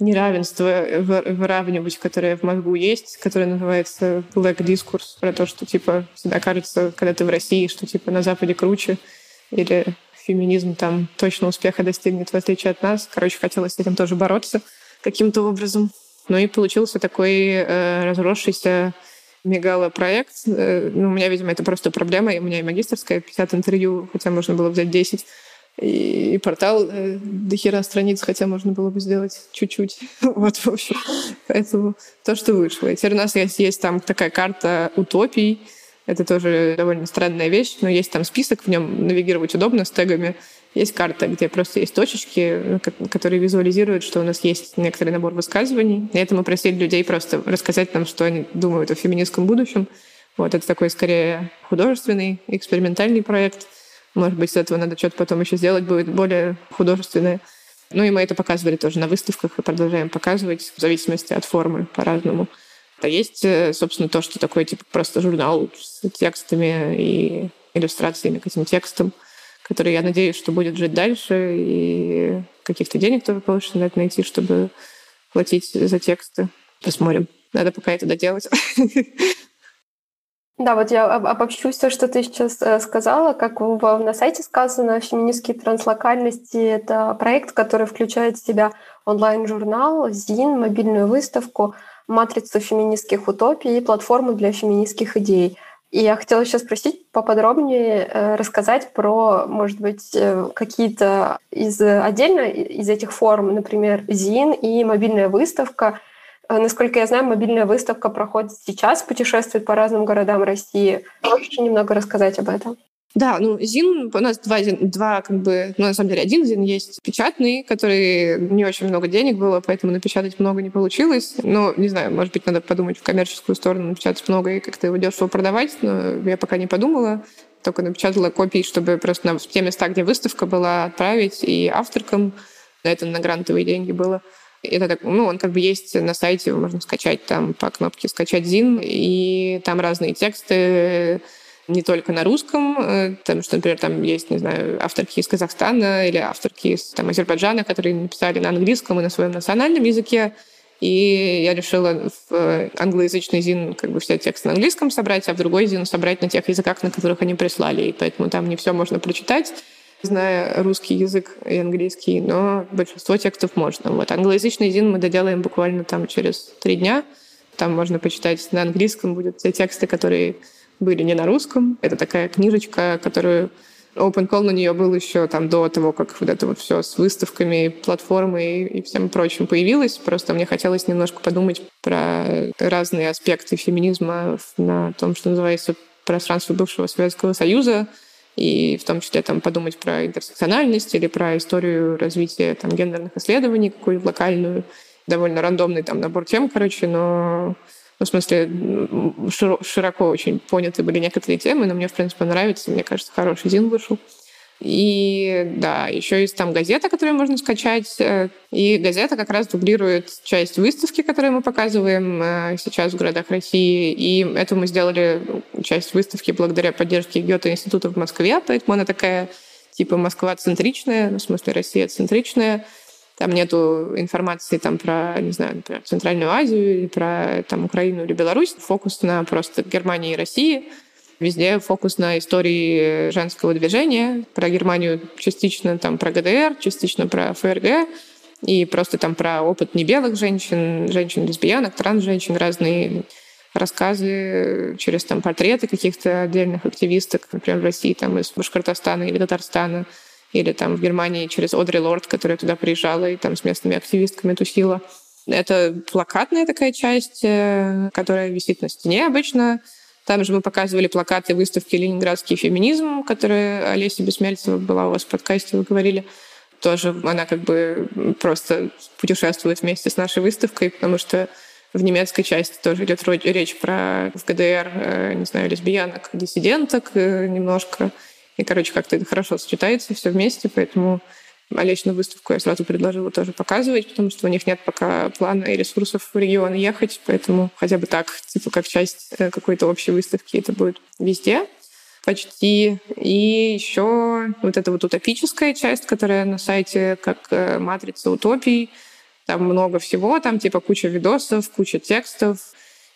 неравенство выравнивать, которое в мозгу есть, которое называется black discourse, про то, что, типа, всегда кажется, когда ты в России, что, типа, на Западе круче, или феминизм там точно успеха достигнет, в отличие от нас. Короче, хотелось с этим тоже бороться каким-то образом. Ну и получился такой э, разросшийся мегало-проект. Э, ну, у меня, видимо, это просто проблема. У меня и магистрская, 50 интервью, хотя можно было взять 10. И, портал э, до хера страниц, хотя можно было бы сделать чуть-чуть. (laughs) вот, в общем. Поэтому то, что вышло. И теперь у нас есть, есть там такая карта утопий, это тоже довольно странная вещь, но есть там список, в нем навигировать удобно с тегами. Есть карта, где просто есть точечки, которые визуализируют, что у нас есть некоторый набор высказываний. И это мы просили людей просто рассказать нам, что они думают о феминистском будущем. Вот это такой скорее художественный, экспериментальный проект. Может быть, с этого надо что-то потом еще сделать будет более художественное. Ну и мы это показывали тоже на выставках и продолжаем показывать в зависимости от формы по-разному. А есть, э, собственно, то, что такое типа просто журнал с текстами и иллюстрациями к этим текстам, который, я надеюсь, что будет жить дальше, и каких-то денег тоже получится надо найти, чтобы платить за тексты. Посмотрим. Надо пока это доделать. (laughs) Да, вот я обобщу все, что ты сейчас э, сказала. Как на сайте сказано, феминистские транслокальности — это проект, который включает в себя онлайн-журнал, ЗИН, мобильную выставку — матрицу феминистских утопий и платформу для феминистских идей. И я хотела сейчас спросить поподробнее э, рассказать про, может быть, э, какие-то из отдельно из этих форм, например, ЗИН и мобильная выставка. Э, насколько я знаю, мобильная выставка проходит сейчас, путешествует по разным городам России. Можешь немного рассказать об этом? Да, ну, ЗИН, у нас два, два как бы, ну, на самом деле, один ЗИН есть печатный, который не очень много денег было, поэтому напечатать много не получилось. Но, не знаю, может быть, надо подумать в коммерческую сторону, напечатать много и как-то его дешево продавать, но я пока не подумала. только напечатала копии, чтобы просто на, в те места, где выставка была, отправить и авторкам. Это на грантовые деньги было. Это так, ну, он как бы есть на сайте, можно скачать там по кнопке «Скачать ЗИН», и там разные тексты, не только на русском, э, потому что, например, там есть, не знаю, авторки из Казахстана или авторки из там, Азербайджана, которые написали на английском и на своем национальном языке. И я решила в англоязычный ЗИН как бы все тексты на английском собрать, а в другой ЗИН собрать на тех языках, на которых они прислали. И поэтому там не все можно прочитать, зная русский язык и английский, но большинство текстов можно. Вот англоязычный ЗИН мы доделаем буквально там через три дня. Там можно почитать на английском, будут те тексты, которые были не на русском. Это такая книжечка, которую Open Call на нее был еще там до того, как вот это вот все с выставками, платформой и всем прочим появилось. Просто мне хотелось немножко подумать про разные аспекты феминизма на том, что называется пространство бывшего Советского Союза, и в том числе там подумать про интерсекциональность или про историю развития там гендерных исследований, какую-то локальную, довольно рандомный там набор тем, короче, но ну, в смысле, широко очень поняты были некоторые темы, но мне, в принципе, нравится. Мне кажется, хороший Зин вышел. И да, еще есть там газета, которую можно скачать. Э, и газета как раз дублирует часть выставки, которую мы показываем э, сейчас в городах России. И это мы сделали ну, часть выставки благодаря поддержке Гёте-института в Москве. Поэтому она такая типа Москва-центричная, ну, в смысле Россия-центричная. Там нету информации там про, не знаю, например, Центральную Азию или про там, Украину или Беларусь. Фокус на просто Германии и России. Везде фокус на истории женского движения. Про Германию частично там про ГДР, частично про ФРГ. И просто там про опыт небелых женщин, женщин-лесбиянок, транс-женщин, разные рассказы через там портреты каких-то отдельных активисток, например, в России, там из Башкортостана или Татарстана или там в Германии через Одри Лорд, которая туда приезжала и там с местными активистками тусила. Это плакатная такая часть, э, которая висит на стене обычно. Там же мы показывали плакаты выставки «Ленинградский феминизм», которая Олеся Бессмельцева была у вас в подкасте, вы говорили. Тоже она как бы просто путешествует вместе с нашей выставкой, потому что в немецкой части тоже идет речь про в ГДР, э, не знаю, лесбиянок, диссиденток э, немножко, и, короче, как-то это хорошо сочетается все вместе, поэтому Олечную выставку я сразу предложила тоже показывать, потому что у них нет пока плана и ресурсов в регион ехать, поэтому хотя бы так, типа как часть э, какой-то общей выставки это будет везде почти. И еще вот эта вот утопическая часть, которая на сайте как э, матрица утопий. Там много всего, там типа куча видосов, куча текстов,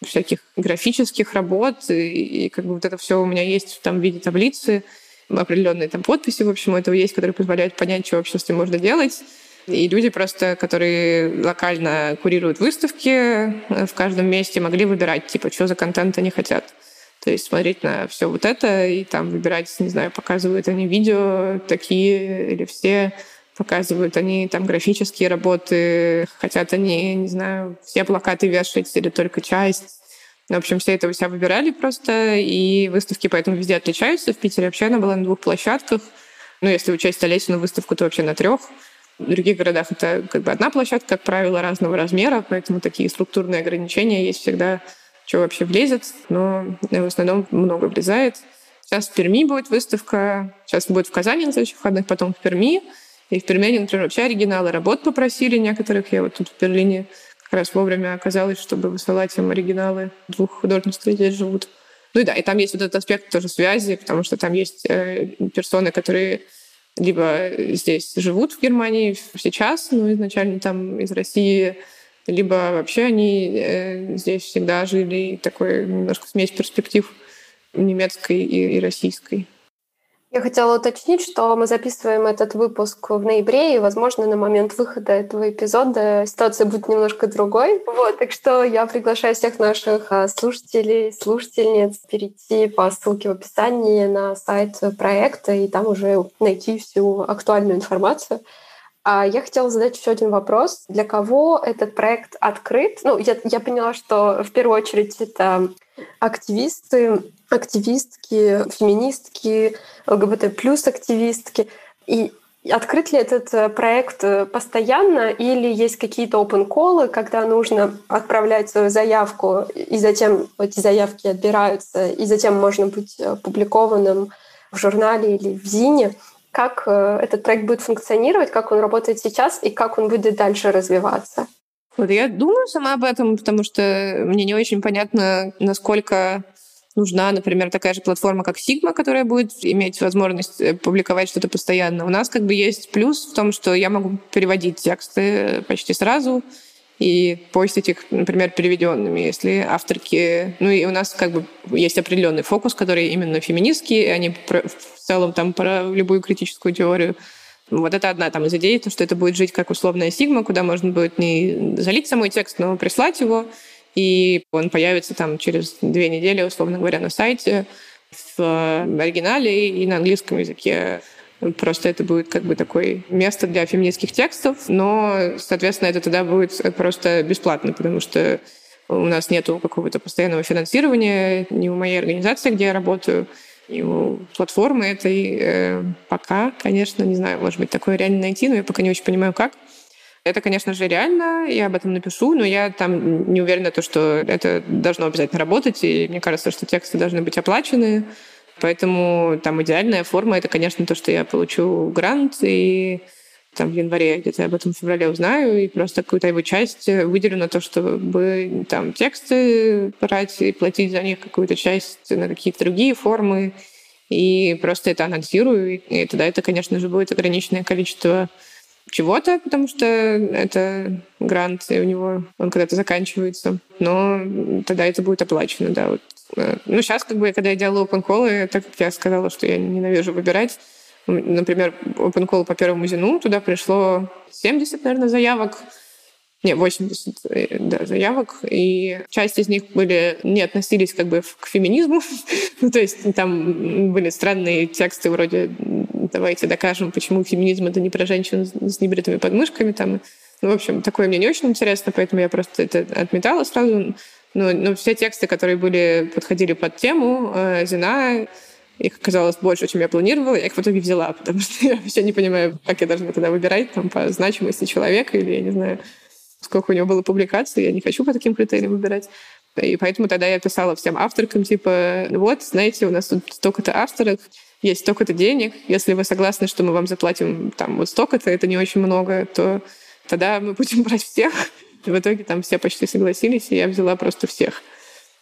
всяких графических работ, и, и как бы вот это все у меня есть там в виде таблицы определенные там подписи, в общем, у этого есть, которые позволяют понять, что вообще с этим можно делать. И люди просто, которые локально курируют выставки э, в каждом месте, могли выбирать, типа, что за контент они хотят. То есть смотреть на все вот это и там выбирать, не знаю, показывают они видео такие или все, показывают они там графические работы, хотят они, не знаю, все плакаты вешать или только часть. В общем, все это у себя выбирали просто, и выставки поэтому везде отличаются. В Питере вообще она была на двух площадках. Ну, если учесть Олесину выставку, то вообще на трех. В других городах это как бы одна площадка, как правило, разного размера, поэтому такие структурные ограничения есть всегда, что вообще влезет, но в основном много влезает. Сейчас в Перми будет выставка, сейчас будет в Казани на следующих выходных, потом в Перми. И в Перми, например, вообще оригиналы работ попросили некоторых. Я вот тут в Берлине как раз вовремя оказалось, чтобы высылать им оригиналы двух художников, которые здесь живут. Ну и да, и там есть вот этот аспект тоже связи, потому что там есть э, персоны, которые либо здесь живут в Германии сейчас, ну, изначально там из России, либо вообще они э, здесь всегда жили, и такой немножко смесь перспектив немецкой и, и российской. Я хотела уточнить, что мы записываем этот выпуск в ноябре, и, возможно, на момент выхода этого эпизода ситуация будет немножко другой. Вот, так что я приглашаю всех наших а, слушателей, слушательниц перейти по ссылке в описании на сайт проекта и там уже найти всю актуальную информацию. А я хотела задать еще один вопрос. Для кого этот проект открыт? Ну, я, я поняла, что в первую очередь это активисты, активистки, феминистки, ЛГБТ плюс активистки. И Открыт ли этот э, проект э, постоянно или есть какие-то open колы, когда нужно отправлять свою заявку, и затем эти заявки отбираются, и затем можно быть опубликованным в журнале или в ЗИНе. Как э, этот проект будет функционировать, как он работает сейчас и как он будет дальше развиваться? Вот я думаю сама об этом, потому что мне не очень понятно, насколько нужна, например, такая же платформа, как Sigma, которая будет иметь возможность э, публиковать что-то постоянно. У нас как бы есть плюс в том, что я могу переводить тексты почти сразу и постить их, например, переведенными, если авторки... Ну и у нас как бы есть определенный фокус, который именно феминистский, они в целом там про любую критическую теорию. Вот это одна там из идей, то, что это будет жить как условная сигма, куда можно будет не залить самой текст, но прислать его, и он появится там через две недели, условно говоря, на сайте в оригинале и на английском языке. Просто это будет как бы такое место для феминистских текстов, но, соответственно, это тогда будет просто бесплатно, потому что у нас нет какого-то постоянного финансирования ни у моей организации, где я работаю, ни у платформы этой. Э, пока, конечно, не знаю, может быть, такое реально найти, но я пока не очень понимаю, как. Это, конечно же, реально, я об этом напишу, но я там не уверена, то, что это должно обязательно работать, и мне кажется, что тексты должны быть оплачены, поэтому там идеальная форма — это, конечно, то, что я получу грант, и там в январе где-то об этом в феврале узнаю, и просто какую-то его часть выделю на то, чтобы там тексты брать и платить за них какую-то часть на какие-то другие формы, и просто это анонсирую, и тогда это, конечно же, будет ограниченное количество чего-то, потому что это грант, и у него он когда-то заканчивается. Но тогда это будет оплачено, да. Вот. Э, ну, сейчас, как бы, когда я делала open call, так как я сказала, что я ненавижу выбирать, например, open call по первому зину, туда пришло 70, наверное, заявок, не, 80 э, да, заявок, и часть из них были, не относились как бы к феминизму, (laughs) ну, то есть там были странные тексты вроде «давайте докажем, почему феминизм — это не про женщин с небритыми подмышками», там, ну, в общем, такое мне не очень интересно, поэтому я просто это отметала сразу. Но, но все тексты, которые были, подходили под тему, э, Зина, их оказалось больше, чем я планировала, я их в итоге взяла, потому что я вообще не понимаю, как я должна тогда выбирать там, по значимости человека или, я не знаю, сколько у него было публикаций, я не хочу по таким критериям выбирать. И поэтому тогда я писала всем авторкам, типа, вот, знаете, у нас тут столько-то авторов, есть столько-то денег, если вы согласны, что мы вам заплатим там вот столько-то, это не очень много, то тогда мы будем (laughs) брать всех. И в итоге там все почти согласились, и я взяла просто всех.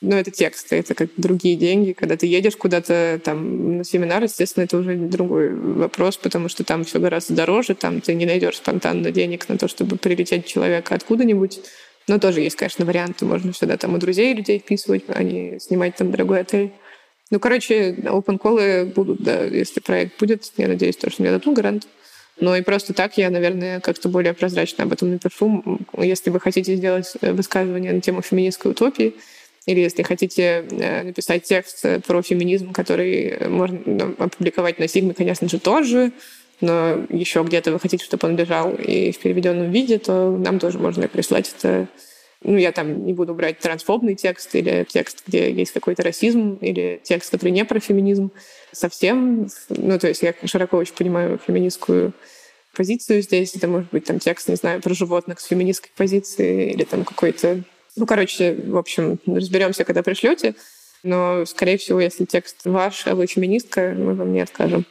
Но это тексты, это как другие деньги. Когда ты едешь куда-то там на семинар, естественно, это уже другой вопрос, потому что там все гораздо дороже, там ты не найдешь спонтанно денег на то, чтобы прилететь человека откуда-нибудь. Но тоже есть, конечно, варианты. Можно всегда там у друзей людей вписывать, а не снимать там дорогой отель. Ну, короче, open call будут, да, если проект будет. Я надеюсь, то, что мне дадут гарант. Но и просто так я, наверное, как-то более прозрачно об этом напишу. Если вы хотите сделать высказывание на тему феминистской утопии, или если хотите э, написать текст про феминизм, который можно ну, опубликовать на Сигме, конечно же, тоже, но еще где-то вы хотите, чтобы он лежал и в переведенном виде, то нам тоже можно прислать это. Ну, я там не буду брать трансфобный текст или текст, где есть какой-то расизм, или текст, который не про феминизм совсем. Ну, то есть я широко очень понимаю феминистскую позицию здесь. Это может быть там текст, не знаю, про животных с феминистской позиции или там какой-то ну, короче, в общем, разберемся, когда пришлете. Но, скорее всего, если текст ваш, а вы феминистка, мы вам не откажем.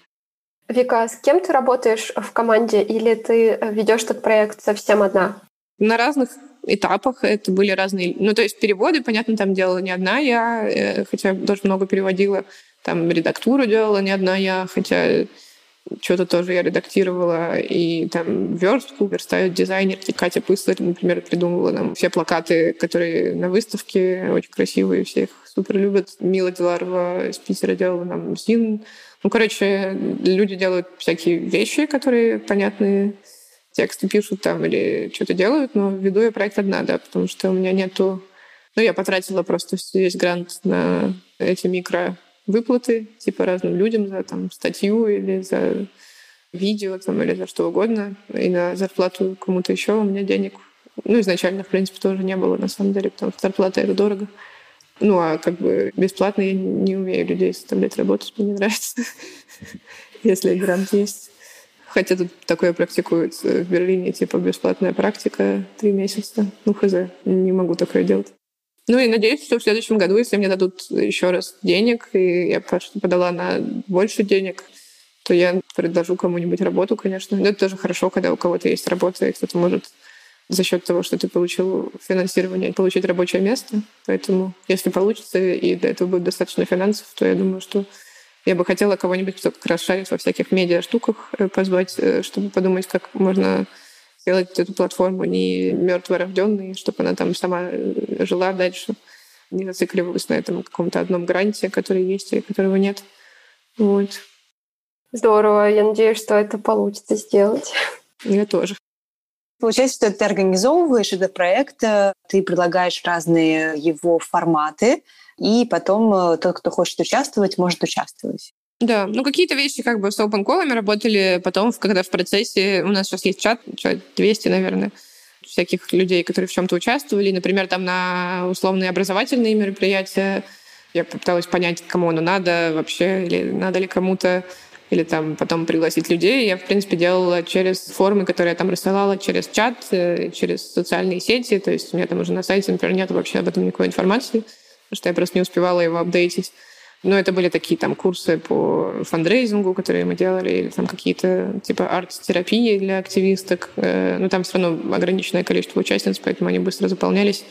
Вика, с кем ты работаешь в команде или ты ведешь этот проект совсем одна? На разных этапах это были разные... Ну, то есть переводы, понятно, там делала не одна я, э, хотя тоже много переводила. Там редактуру делала не одна я, хотя что-то тоже я редактировала, и там верстку верстают дизайнерки. Катя Пысларь, например, придумывала нам все плакаты, которые на выставке очень красивые, все их супер любят. Мила Диларова из Питера делала нам зин. Ну, короче, люди делают всякие вещи, которые понятные, тексты пишут там или что-то делают, но веду я проект одна, да, потому что у меня нету... Ну, я потратила просто весь грант на эти микро выплаты, типа разным людям за там, статью или за видео там, или за что угодно. И на зарплату кому-то еще у меня денег ну, изначально, в принципе, тоже не было, на самом деле, потому что зарплата — это дорого. Ну, а как бы бесплатно я не умею людей заставлять работать, мне не нравится, (laughs) если грант есть. Хотя тут такое практикуется в Берлине, типа бесплатная практика три месяца. Ну, хз, не могу такое делать. Ну и надеюсь, что в следующем году, если мне дадут еще раз денег, и я подала на больше денег, то я предложу кому-нибудь работу, конечно. Но это тоже хорошо, когда у кого-то есть работа, и кто-то может за счет того, что ты получил финансирование, получить рабочее место. Поэтому, если получится, и до этого будет достаточно финансов, то я думаю, что я бы хотела кого-нибудь, кто как раз шарит во всяких медиа-штуках, э, позвать, э, чтобы подумать, как можно сделать эту платформу не мертворожденной, чтобы она там сама э, жила дальше, не зацикливалась на этом каком-то одном гранте, который есть и которого нет. Вот. Здорово. Я надеюсь, что это получится сделать. Я тоже. Получается, что ты организовываешь этот проект, ты предлагаешь разные его форматы, и потом э, тот, кто хочет участвовать, может участвовать. Да, ну какие-то вещи как бы с open call работали, потом, когда в процессе, у нас сейчас есть чат, чат 200, наверное, всяких людей, которые в чем-то участвовали. Например, там на условные образовательные мероприятия я попыталась понять, кому оно надо вообще, или надо ли кому-то или там потом пригласить людей. Я, в принципе, делала через формы, которые я там рассылала, через чат, э, через социальные сети. То есть у меня там уже на сайте, например, нет вообще об этом никакой информации, что я просто не успевала его апдейтить. Но это были такие там курсы по фандрейзингу, которые мы делали, или там какие-то типа арт-терапии для активисток. Э, но там все равно ограниченное количество участниц, поэтому они быстро заполнялись.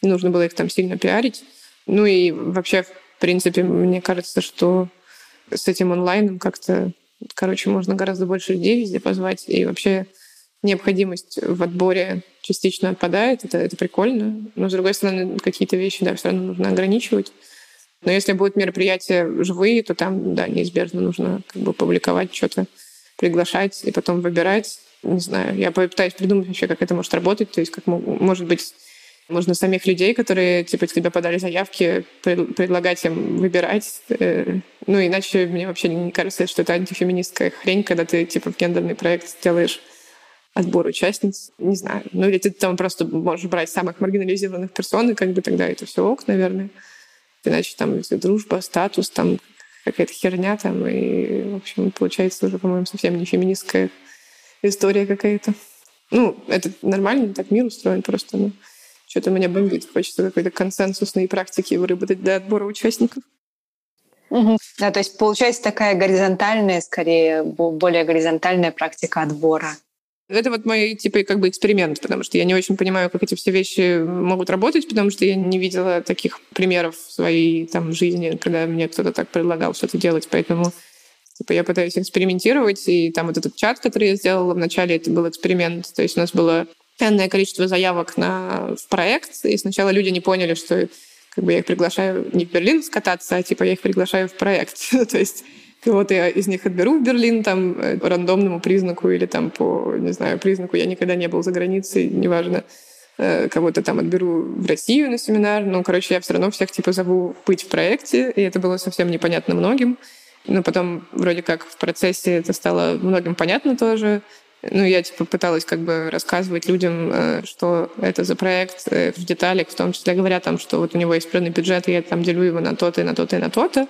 Не нужно было их там сильно пиарить. Ну и вообще, в принципе, мне кажется, что с этим онлайном как-то, короче, можно гораздо больше людей везде позвать. И вообще необходимость в отборе частично отпадает. Это, это прикольно. Но, с другой стороны, какие-то вещи, да, все равно нужно ограничивать. Но если будут мероприятия живые, то там, да, неизбежно нужно как бы публиковать что-то, приглашать и потом выбирать. Не знаю, я попытаюсь придумать вообще, как это может работать. То есть, как может быть, можно самих людей, которые типа тебе подали заявки, предлагать им выбирать. Э, ну, иначе мне вообще не кажется, что это антифеминистская хрень, когда ты типа гендерный проект делаешь отбор участниц. Не знаю. Ну, или ты там просто можешь брать самых маргинализированных персон, и как бы тогда это все ок, наверное. Иначе там если дружба, статус, там какая-то херня там, и, в общем, получается уже, по-моему, совсем не феминистская история какая-то. Ну, это нормально, так мир устроен просто, но... Что-то меня бомбит. Хочется какой-то консенсусной практики выработать для отбора участников. Угу. Да, то есть получается такая горизонтальная, скорее, более горизонтальная практика отбора. Это вот мой, типа, как бы эксперимент, потому что я не очень понимаю, как эти все вещи могут работать, потому что я не видела таких примеров в своей там, жизни, когда мне кто-то так предлагал что-то делать. Поэтому типа, я пытаюсь экспериментировать, и там вот этот чат, который я сделала вначале, это был эксперимент. То есть у нас было энное количество заявок на, в проект, и сначала люди не поняли, что как бы я их приглашаю не в Берлин скататься, а типа я их приглашаю в проект. (laughs) То есть (laughs) кого-то я из них отберу в Берлин там э, по рандомному признаку или там по, не знаю, признаку я никогда не был за границей, неважно. Э, кого-то там отберу в Россию на семинар. Ну, короче, я все равно всех типа зову быть в проекте, и это было совсем непонятно многим. Но потом вроде как в процессе это стало многим понятно тоже. Ну, я типа пыталась как бы рассказывать людям, э, что это за проект э, в деталях, в том числе говоря там, что вот у него есть определенный бюджет, и я там делю его на то-то и на то-то и на то-то.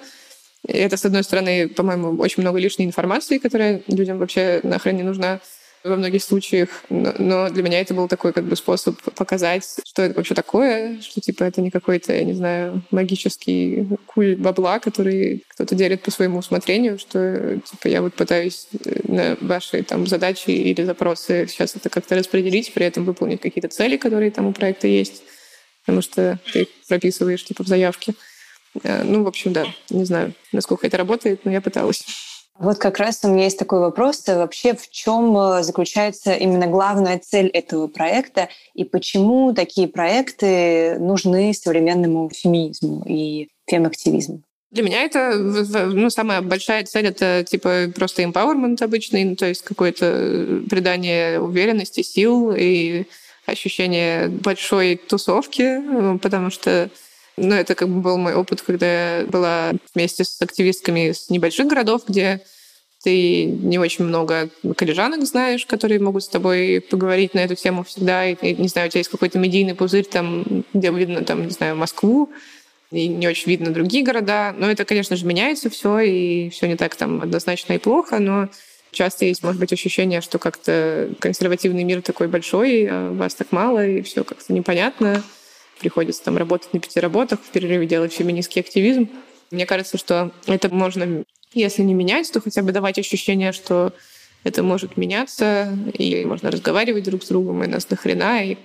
Это, с одной стороны, по-моему, очень много лишней информации, которая людям вообще нахрен не нужна во многих случаях, но, для меня это был такой как бы способ показать, что это вообще такое, что типа это не какой-то, я не знаю, магический куль бабла, который кто-то делит по своему усмотрению, что типа я вот пытаюсь э, на ваши там задачи или запросы сейчас это как-то распределить, при этом выполнить какие-то цели, которые там у проекта есть, потому что ты прописываешь типа в заявке. Э, ну, в общем, да, не знаю, насколько это работает, но я пыталась. Вот как раз у меня есть такой вопрос. Вообще, в чем э, заключается именно главная цель этого проекта и почему такие проекты нужны современному феминизму и фемактивизму? Для меня это ну, самая большая цель это типа просто empowerment обычный, ну, то есть какое-то э, придание уверенности, сил и ощущение большой тусовки, потому что ну, это как бы был мой опыт, когда я была вместе с активистками из небольших городов, где ты не очень много коллежанок знаешь, которые могут с тобой поговорить на эту тему всегда. И, не знаю, у тебя есть какой-то медийный пузырь, там, где видно, там, не знаю, Москву, и не очень видно другие города. Но это, конечно же, меняется все, и все не так там однозначно и плохо, но часто есть, может быть, ощущение, что как-то консервативный мир такой большой, а вас так мало, и все как-то непонятно. Приходится там работать на пяти работах, в перерыве делать феминистский активизм. Мне кажется, что это можно, если не менять, то хотя бы давать ощущение, что это может меняться, и можно разговаривать друг с другом, и нас нахрена. И...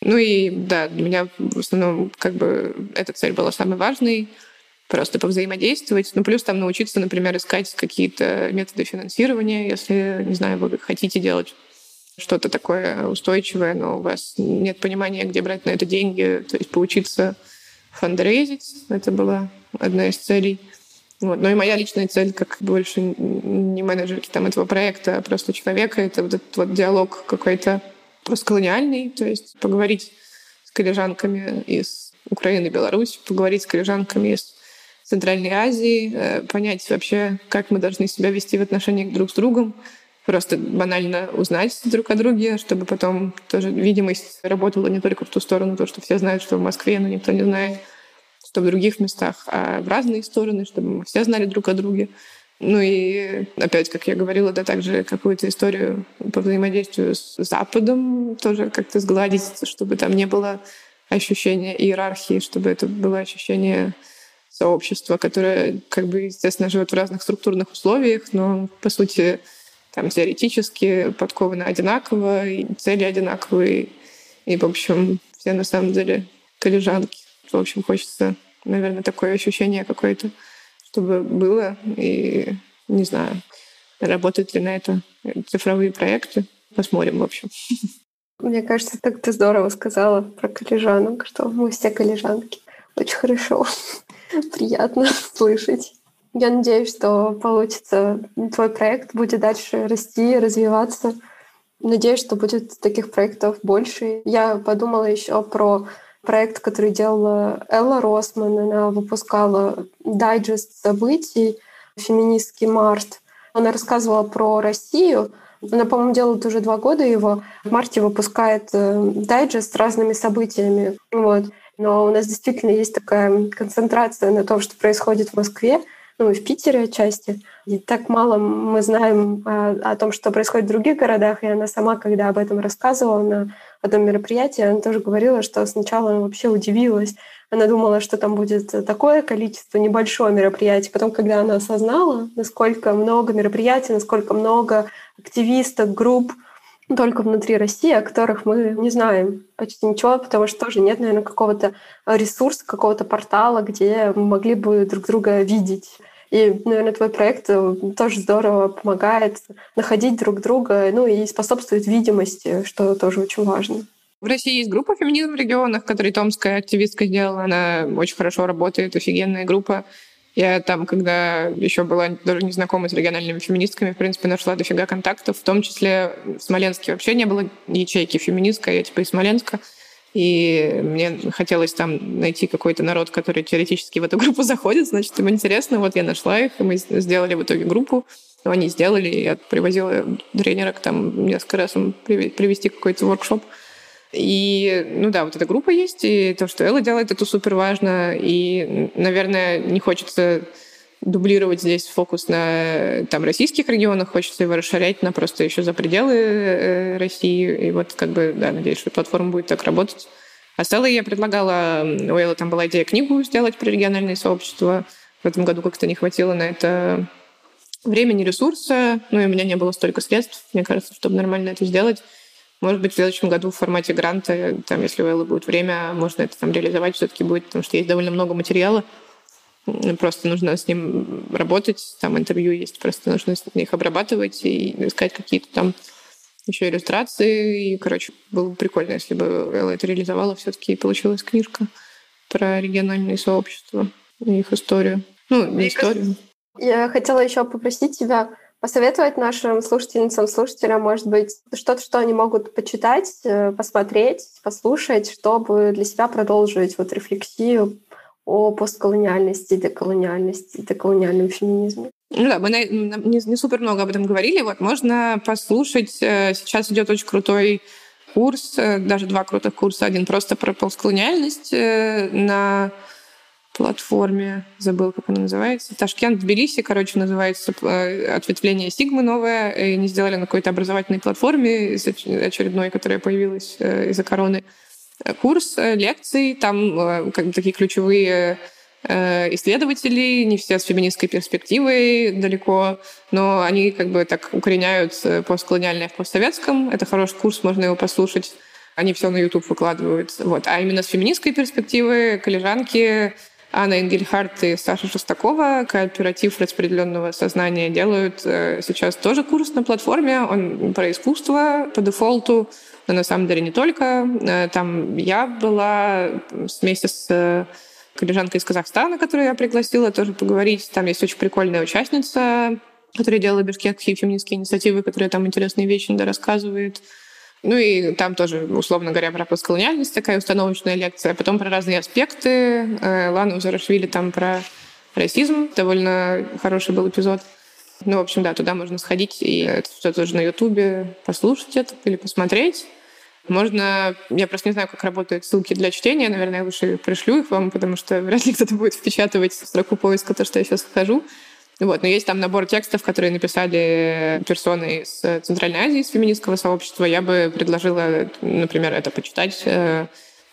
Ну и да, для меня в основном как бы эта цель была самой важной просто повзаимодействовать. Ну, плюс там научиться, например, искать какие-то методы финансирования, если, не знаю, вы хотите делать что-то такое устойчивое, но у вас нет понимания, где брать на это деньги, то есть поучиться фандрейзить. Это была одна из целей. Вот. Но и моя личная цель, как больше не менеджерки там, этого проекта, а просто человека, это вот этот вот диалог какой-то постколониальный, то есть поговорить с коллежанками из Украины, Беларуси, поговорить с коллежанками из Центральной Азии, э, понять вообще, как мы должны себя вести в отношениях друг с другом, просто банально узнать друг о друге, чтобы потом тоже видимость работала не только в ту сторону, то, что все знают, что в Москве, но никто не знает, что в других местах, а в разные стороны, чтобы мы все знали друг о друге. Ну и опять, как я говорила, да, также какую-то историю по взаимодействию с Западом тоже как-то сгладить, чтобы там не было ощущения иерархии, чтобы это было ощущение сообщества, которое, как бы, естественно, живет в разных структурных условиях, но, по сути, там теоретически подкованы одинаково, и цели одинаковые, и, в общем, все на самом деле коллежанки. В общем, хочется, наверное, такое ощущение какое-то, чтобы было, и не знаю, работают ли на это цифровые проекты. Посмотрим, в общем. Мне кажется, так ты здорово сказала про коллежанок, что мы все коллежанки. Очень хорошо. (laughs) Приятно слышать. Я надеюсь, что получится, твой проект будет дальше расти, развиваться. Надеюсь, что будет таких проектов больше. Я подумала еще про проект, который делала Элла Росман. Она выпускала дайджест событий «Феминистский март». Она рассказывала про Россию. Она, по-моему, делает уже два года его. В марте выпускает э, дайджест с разными событиями. Вот. Но у нас действительно есть такая концентрация на том, что происходит в Москве, ну и в Питере отчасти. И так мало мы знаем о, о том, что происходит в других городах. И она сама, когда об этом рассказывала на одном мероприятии, она тоже говорила, что сначала она вообще удивилась. Она думала, что там будет такое количество небольшое мероприятий. Потом, когда она осознала, насколько много мероприятий, насколько много активисток, групп, только внутри России, о которых мы не знаем почти ничего, потому что тоже нет, наверное, какого-то ресурса, какого-то портала, где мы могли бы друг друга видеть. И, наверное, твой проект э, тоже здорово помогает находить друг друга, ну и способствует видимости, что тоже очень важно. В России есть группа «Феминизм в регионах», которую томская активистка сделала. Она очень хорошо работает, офигенная группа. Я там, когда еще была даже не знакома с региональными феминистками, в принципе, нашла дофига контактов, в том числе в Смоленске вообще не было ячейки феминистской, я типа из Смоленска. И мне хотелось там найти какой-то народ, который теоретически в эту группу заходит, значит, им интересно. Вот я нашла их, и мы сделали в итоге группу. Они сделали, я привозила тренера к там несколько раз привести какой-то воркшоп. И, ну да, вот эта группа есть, и то, что Элла делает, это супер важно. И, наверное, не хочется дублировать здесь фокус на там, российских регионах, хочется его расширять на просто еще за пределы э, России. И вот как бы, да, надеюсь, что платформа будет так работать. А с Эллой я предлагала, у Эллы там была идея книгу сделать про региональные сообщества. В этом году как-то не хватило на это времени, ресурса, ну и у меня не было столько средств, мне кажется, чтобы нормально это сделать. Может быть, в следующем году в формате гранта, там, если у Эллы будет время, можно это там реализовать все-таки будет, потому что есть довольно много материала. Просто нужно с ним работать, там интервью есть, просто нужно их обрабатывать и искать какие-то там еще иллюстрации. И, короче, было бы прикольно, если бы Элла это реализовала, все-таки получилась книжка про региональные сообщества и их историю. Ну, не историю. Я хотела еще попросить тебя посоветовать нашим слушательницам, слушателям, может быть, что-то, что они могут почитать, э, посмотреть, послушать, чтобы для себя продолжить вот рефлексию о постколониальности, деколониальности, деколониальном феминизме. Ну да, мы не, не супер много об этом говорили. Вот можно послушать. Э, сейчас идет очень крутой курс, э, даже два крутых курса. Один просто про постколониальность на платформе, забыл, как она называется, Ташкент, Тбилиси, короче, называется э, ответвление Сигмы новое, и они сделали на какой-то образовательной платформе очередной, которая появилась э, из-за короны. курс лекций, там как бы такие ключевые исследователи, не все с феминистской перспективой далеко, но они как бы так укореняют постколониальное в постсоветском. Это хороший курс, можно его послушать. Они все на YouTube выкладывают. Вот. А именно с феминистской перспективы коллежанки Анна Энгельхарт и Саша Шестакова, кооператив распределенного сознания, делают э, сейчас тоже курс на платформе. Он про искусство по дефолту, но на самом деле не только. Э, там я была вместе с э, коллежанкой из Казахстана, которую я пригласила тоже поговорить. Там есть очень прикольная участница, которая делала бишкекские феминистские инициативы, которая там интересные вещи рассказывает. Ну и там тоже, условно говоря, про постколониальность такая установочная лекция, потом про разные аспекты. Э, Лана Узарашвили там про расизм. Довольно хороший был эпизод. Ну, в общем, да, туда можно сходить и это все тоже на Ютубе послушать это или посмотреть. Можно... Я просто не знаю, как работают ссылки для чтения. Наверное, я лучше пришлю их вам, потому что вряд ли кто-то будет впечатывать в строку поиска то, что я сейчас скажу. Вот, но есть там набор текстов, которые написали персоны из Центральной Азии, из феминистского сообщества. Я бы предложила, например, это почитать. Э,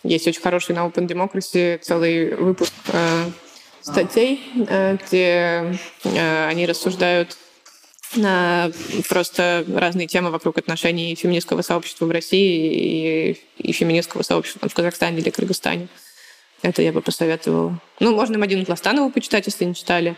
есть очень хороший на Open Democracy целый выпуск э, статей, э, где они рассуждают на просто разные темы вокруг отношений феминистского сообщества в России и феминистского сообщества в Казахстане или Кыргызстане. Это я бы посоветовала. Ну, можно Мадину Пластанову почитать, если не читали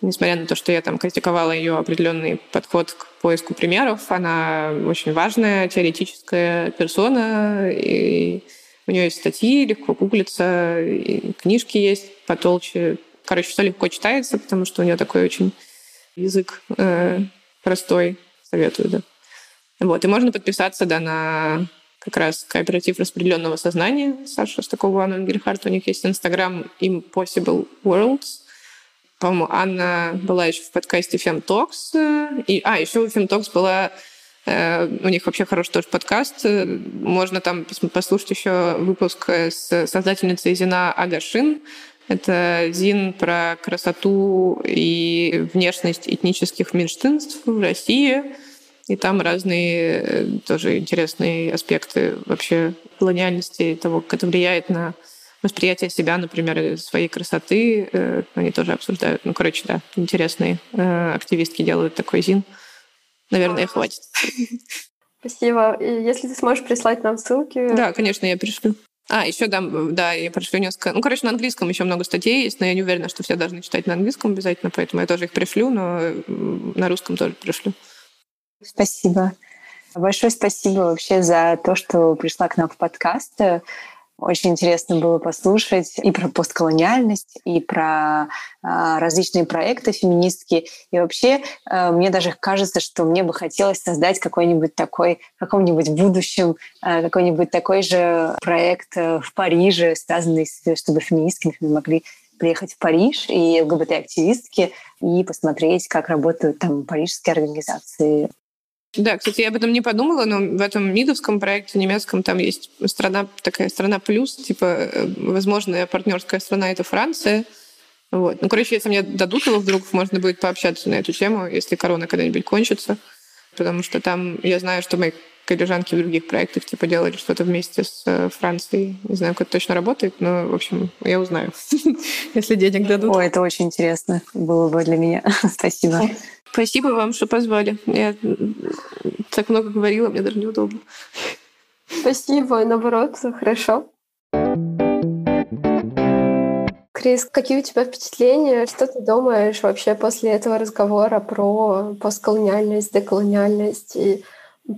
несмотря на то, что я там критиковала ее определенный подход к поиску примеров, она очень важная теоретическая персона, и у нее есть статьи, легко гуглится, и книжки есть потолще. Короче, все легко читается, потому что у нее такой очень язык э, простой, советую, да. Вот, и можно подписаться, да, на как раз кооператив распределенного сознания Саша Стакова, Анна Герхард. У них есть Инстаграм Impossible Worlds. По-моему, Анна была еще в подкасте Femtalks. И, а, еще у Femtalks была э, у них вообще хороший тоже подкаст. Можно там послушать еще выпуск с создательницей Зина Агашин. Это Зин про красоту и внешность этнических меньшинств в России. И там разные э, тоже интересные аспекты вообще колониальности, того, как это влияет на восприятие себя, например, своей красоты, э, они тоже обсуждают. Ну, короче, да, интересные э, активистки делают такой зин. Наверное, хватит. (laughs) Спасибо. И если ты сможешь прислать нам ссылки... Да, конечно, я пришлю. А, еще да, да, я пришлю несколько... Ну, короче, на английском еще много статей есть, но я не уверена, что все должны читать на английском обязательно, поэтому я тоже их пришлю, но на русском тоже пришлю. Спасибо. Большое спасибо вообще за то, что пришла к нам в подкаст. Очень интересно было послушать и про постколониальность, и про э, различные проекты феминистские. И вообще, э, мне даже кажется, что мне бы хотелось создать какой-нибудь такой, в каком-нибудь будущем, э, какой-нибудь такой же проект э, в Париже, связанный с, чтобы феминистки, например, могли приехать в Париж и ЛГБТ-активистки и посмотреть, как работают там парижские организации да, кстати, я об этом не подумала, но в этом МИДовском проекте немецком там есть страна, такая страна плюс, типа, э, возможная партнерская страна — это Франция. Вот. Ну, короче, если мне дадут его вдруг, можно будет пообщаться на эту тему, если корона когда-нибудь кончится. Потому что там я знаю, что мои коллежанки в других проектах типа делали что-то вместе с э, Францией. Не знаю, как это точно работает, но, в общем, я узнаю, (laughs) если денег дадут. О, это очень интересно было бы для меня. (laughs) Спасибо. Спасибо вам, что позвали. Я так много говорила, мне даже неудобно. Спасибо, наоборот, хорошо. Крис, какие у тебя впечатления? Что ты думаешь вообще после этого разговора про постколониальность, деколониальность и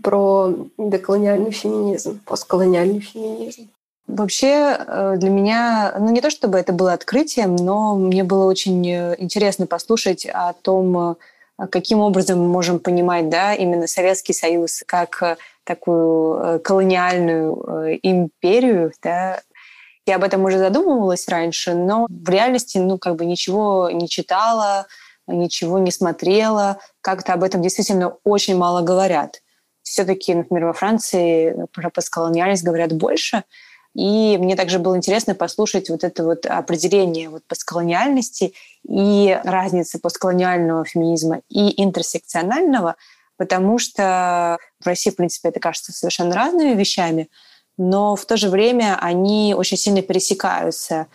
про деколониальный феминизм, постколониальный феминизм? Вообще э, для меня, ну не то чтобы это было открытием, но мне было очень э, интересно послушать о том, э, каким образом мы можем понимать да, именно Советский Союз как такую колониальную империю. Да. Я об этом уже задумывалась раньше, но в реальности ну, как бы ничего не читала, ничего не смотрела. Как-то об этом действительно очень мало говорят все-таки, например, во Франции про постколониальность говорят больше. И мне также было интересно послушать вот это вот определение вот постколониальности и разницы постколониального феминизма и интерсекционального, потому что в России, в принципе, это кажется совершенно разными вещами. но в то же время они очень сильно пересекаются.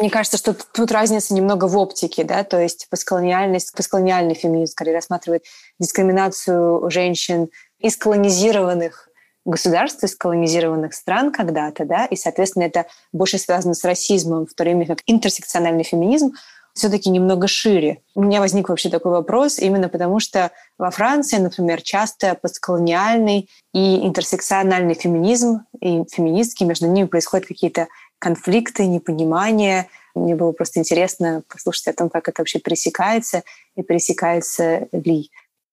Мне кажется, что тут разница немного в оптике, да, то есть постколониальность, постколониальный феминизм скорее рассматривает дискриминацию женщин из колонизированных государств, из колонизированных стран когда-то, да, и, соответственно, это больше связано с расизмом, в то время как интерсекциональный феминизм все-таки немного шире. У меня возник вообще такой вопрос, именно потому что во Франции, например, часто постколониальный и интерсекциональный феминизм и феминистки, между ними происходят какие-то конфликты, непонимания. Мне было просто интересно послушать о том, как это вообще пересекается и пересекается ли.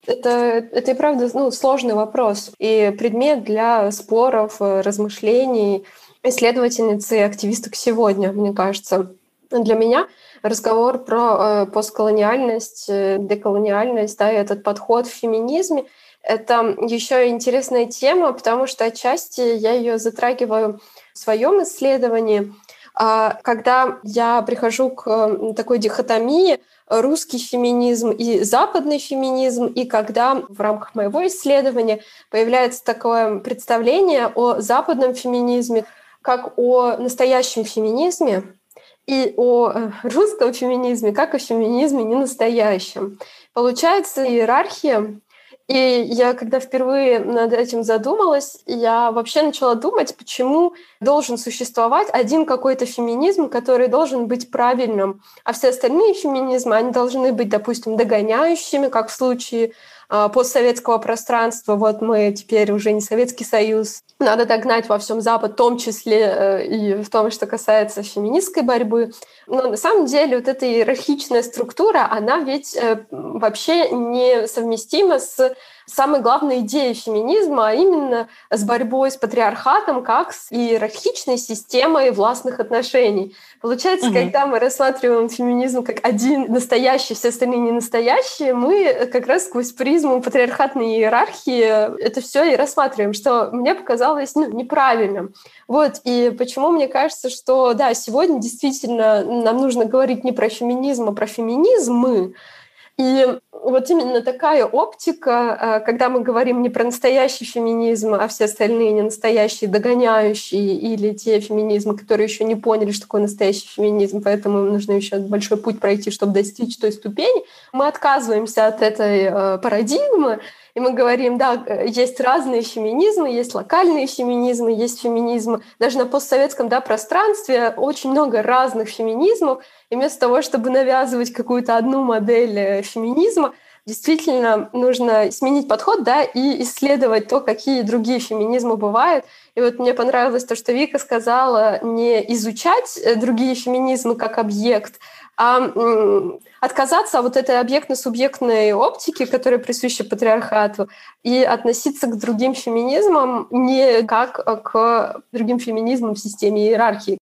Это, это и правда ну, сложный вопрос и предмет для споров, размышлений исследовательницы и активисток сегодня, мне кажется. Для меня разговор про э, постколониальность, э, деколониальность, да, и этот подход в феминизме это еще интересная тема, потому что отчасти я ее затрагиваю в своем исследовании. А когда я прихожу к такой дихотомии русский феминизм и западный феминизм, и когда в рамках моего исследования появляется такое представление о западном феминизме как о настоящем феминизме, и о э, русском феминизме как о феминизме не настоящем. Получается иерархия и я, когда впервые над этим задумалась, я вообще начала думать, почему должен существовать один какой-то феминизм, который должен быть правильным, а все остальные феминизмы, они должны быть, допустим, догоняющими, как в случае постсоветского пространства. Вот мы теперь уже не Советский Союз. Надо догнать во всем Запад, в том числе э, и в том, что касается феминистской борьбы. Но на самом деле вот эта иерархичная структура, она ведь э, вообще несовместима с самой главной идеей феминизма, а именно с борьбой с патриархатом как с иерархичной системой властных отношений. Получается, угу. когда мы рассматриваем феминизм как один настоящий, все остальные не настоящие, мы как раз сквозь призму патриархатной иерархии это все и рассматриваем, что мне показалось ну, неправильным. Вот, и почему мне кажется, что да, сегодня действительно нам нужно говорить не про феминизм, а про феминизмы, и вот именно такая оптика, э, когда мы говорим не про настоящий феминизм, а все остальные не настоящие, догоняющие, или те феминизмы, которые еще не поняли, что такое настоящий феминизм, поэтому им нужно еще большой путь пройти, чтобы достичь той ступени, мы отказываемся от этой э, парадигмы, и мы говорим, да, есть разные феминизмы, есть локальные феминизмы, есть феминизмы. Даже на постсоветском да, пространстве очень много разных феминизмов. И вместо того, чтобы навязывать какую-то одну модель э, феминизма, действительно нужно сменить подход, да, и исследовать то, какие другие феминизмы бывают. И вот мне понравилось то, что Вика сказала, не изучать э, другие феминизмы как объект, а отказаться от вот этой объектно-субъектной оптики, которая присуща патриархату, и относиться к другим феминизмам не как к другим феминизмам в системе иерархии.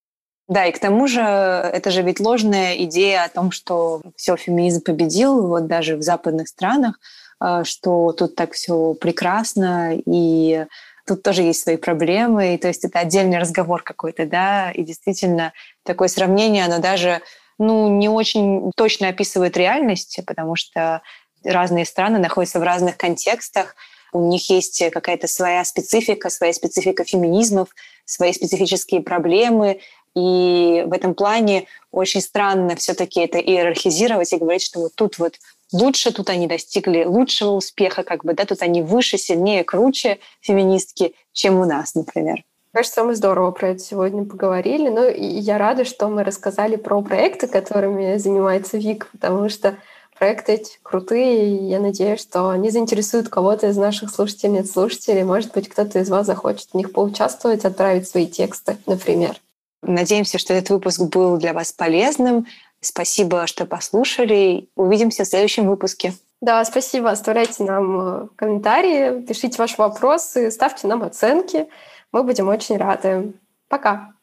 Да, и к тому же это же ведь ложная идея о том, что все феминизм победил, вот даже в западных странах, э, что тут так все прекрасно, и тут тоже есть свои проблемы, и то есть это отдельный разговор какой-то, да, и действительно такое сравнение, оно даже ну, не очень точно описывает реальность, потому что разные страны находятся в разных контекстах, у них есть какая-то своя специфика, своя специфика феминизмов, свои специфические проблемы, и в этом плане очень странно все-таки это иерархизировать и говорить, что вот тут вот лучше, тут они достигли лучшего успеха, как бы, да, тут они выше, сильнее, круче феминистки, чем у нас, например. Кажется, мы здорово про это сегодня поговорили. Ну, и я рада, что мы рассказали про проекты, которыми занимается ВИК, потому что проекты эти крутые, и я надеюсь, что они заинтересуют кого-то из наших слушательниц, слушателей. Может быть, кто-то из вас захочет в них поучаствовать, отправить свои тексты, например. Надеемся, что этот выпуск был для вас полезным. Спасибо, что послушали. Увидимся в следующем выпуске. Да, спасибо. Оставляйте нам э, комментарии, пишите ваши вопросы, ставьте нам оценки. Мы будем очень рады. Пока.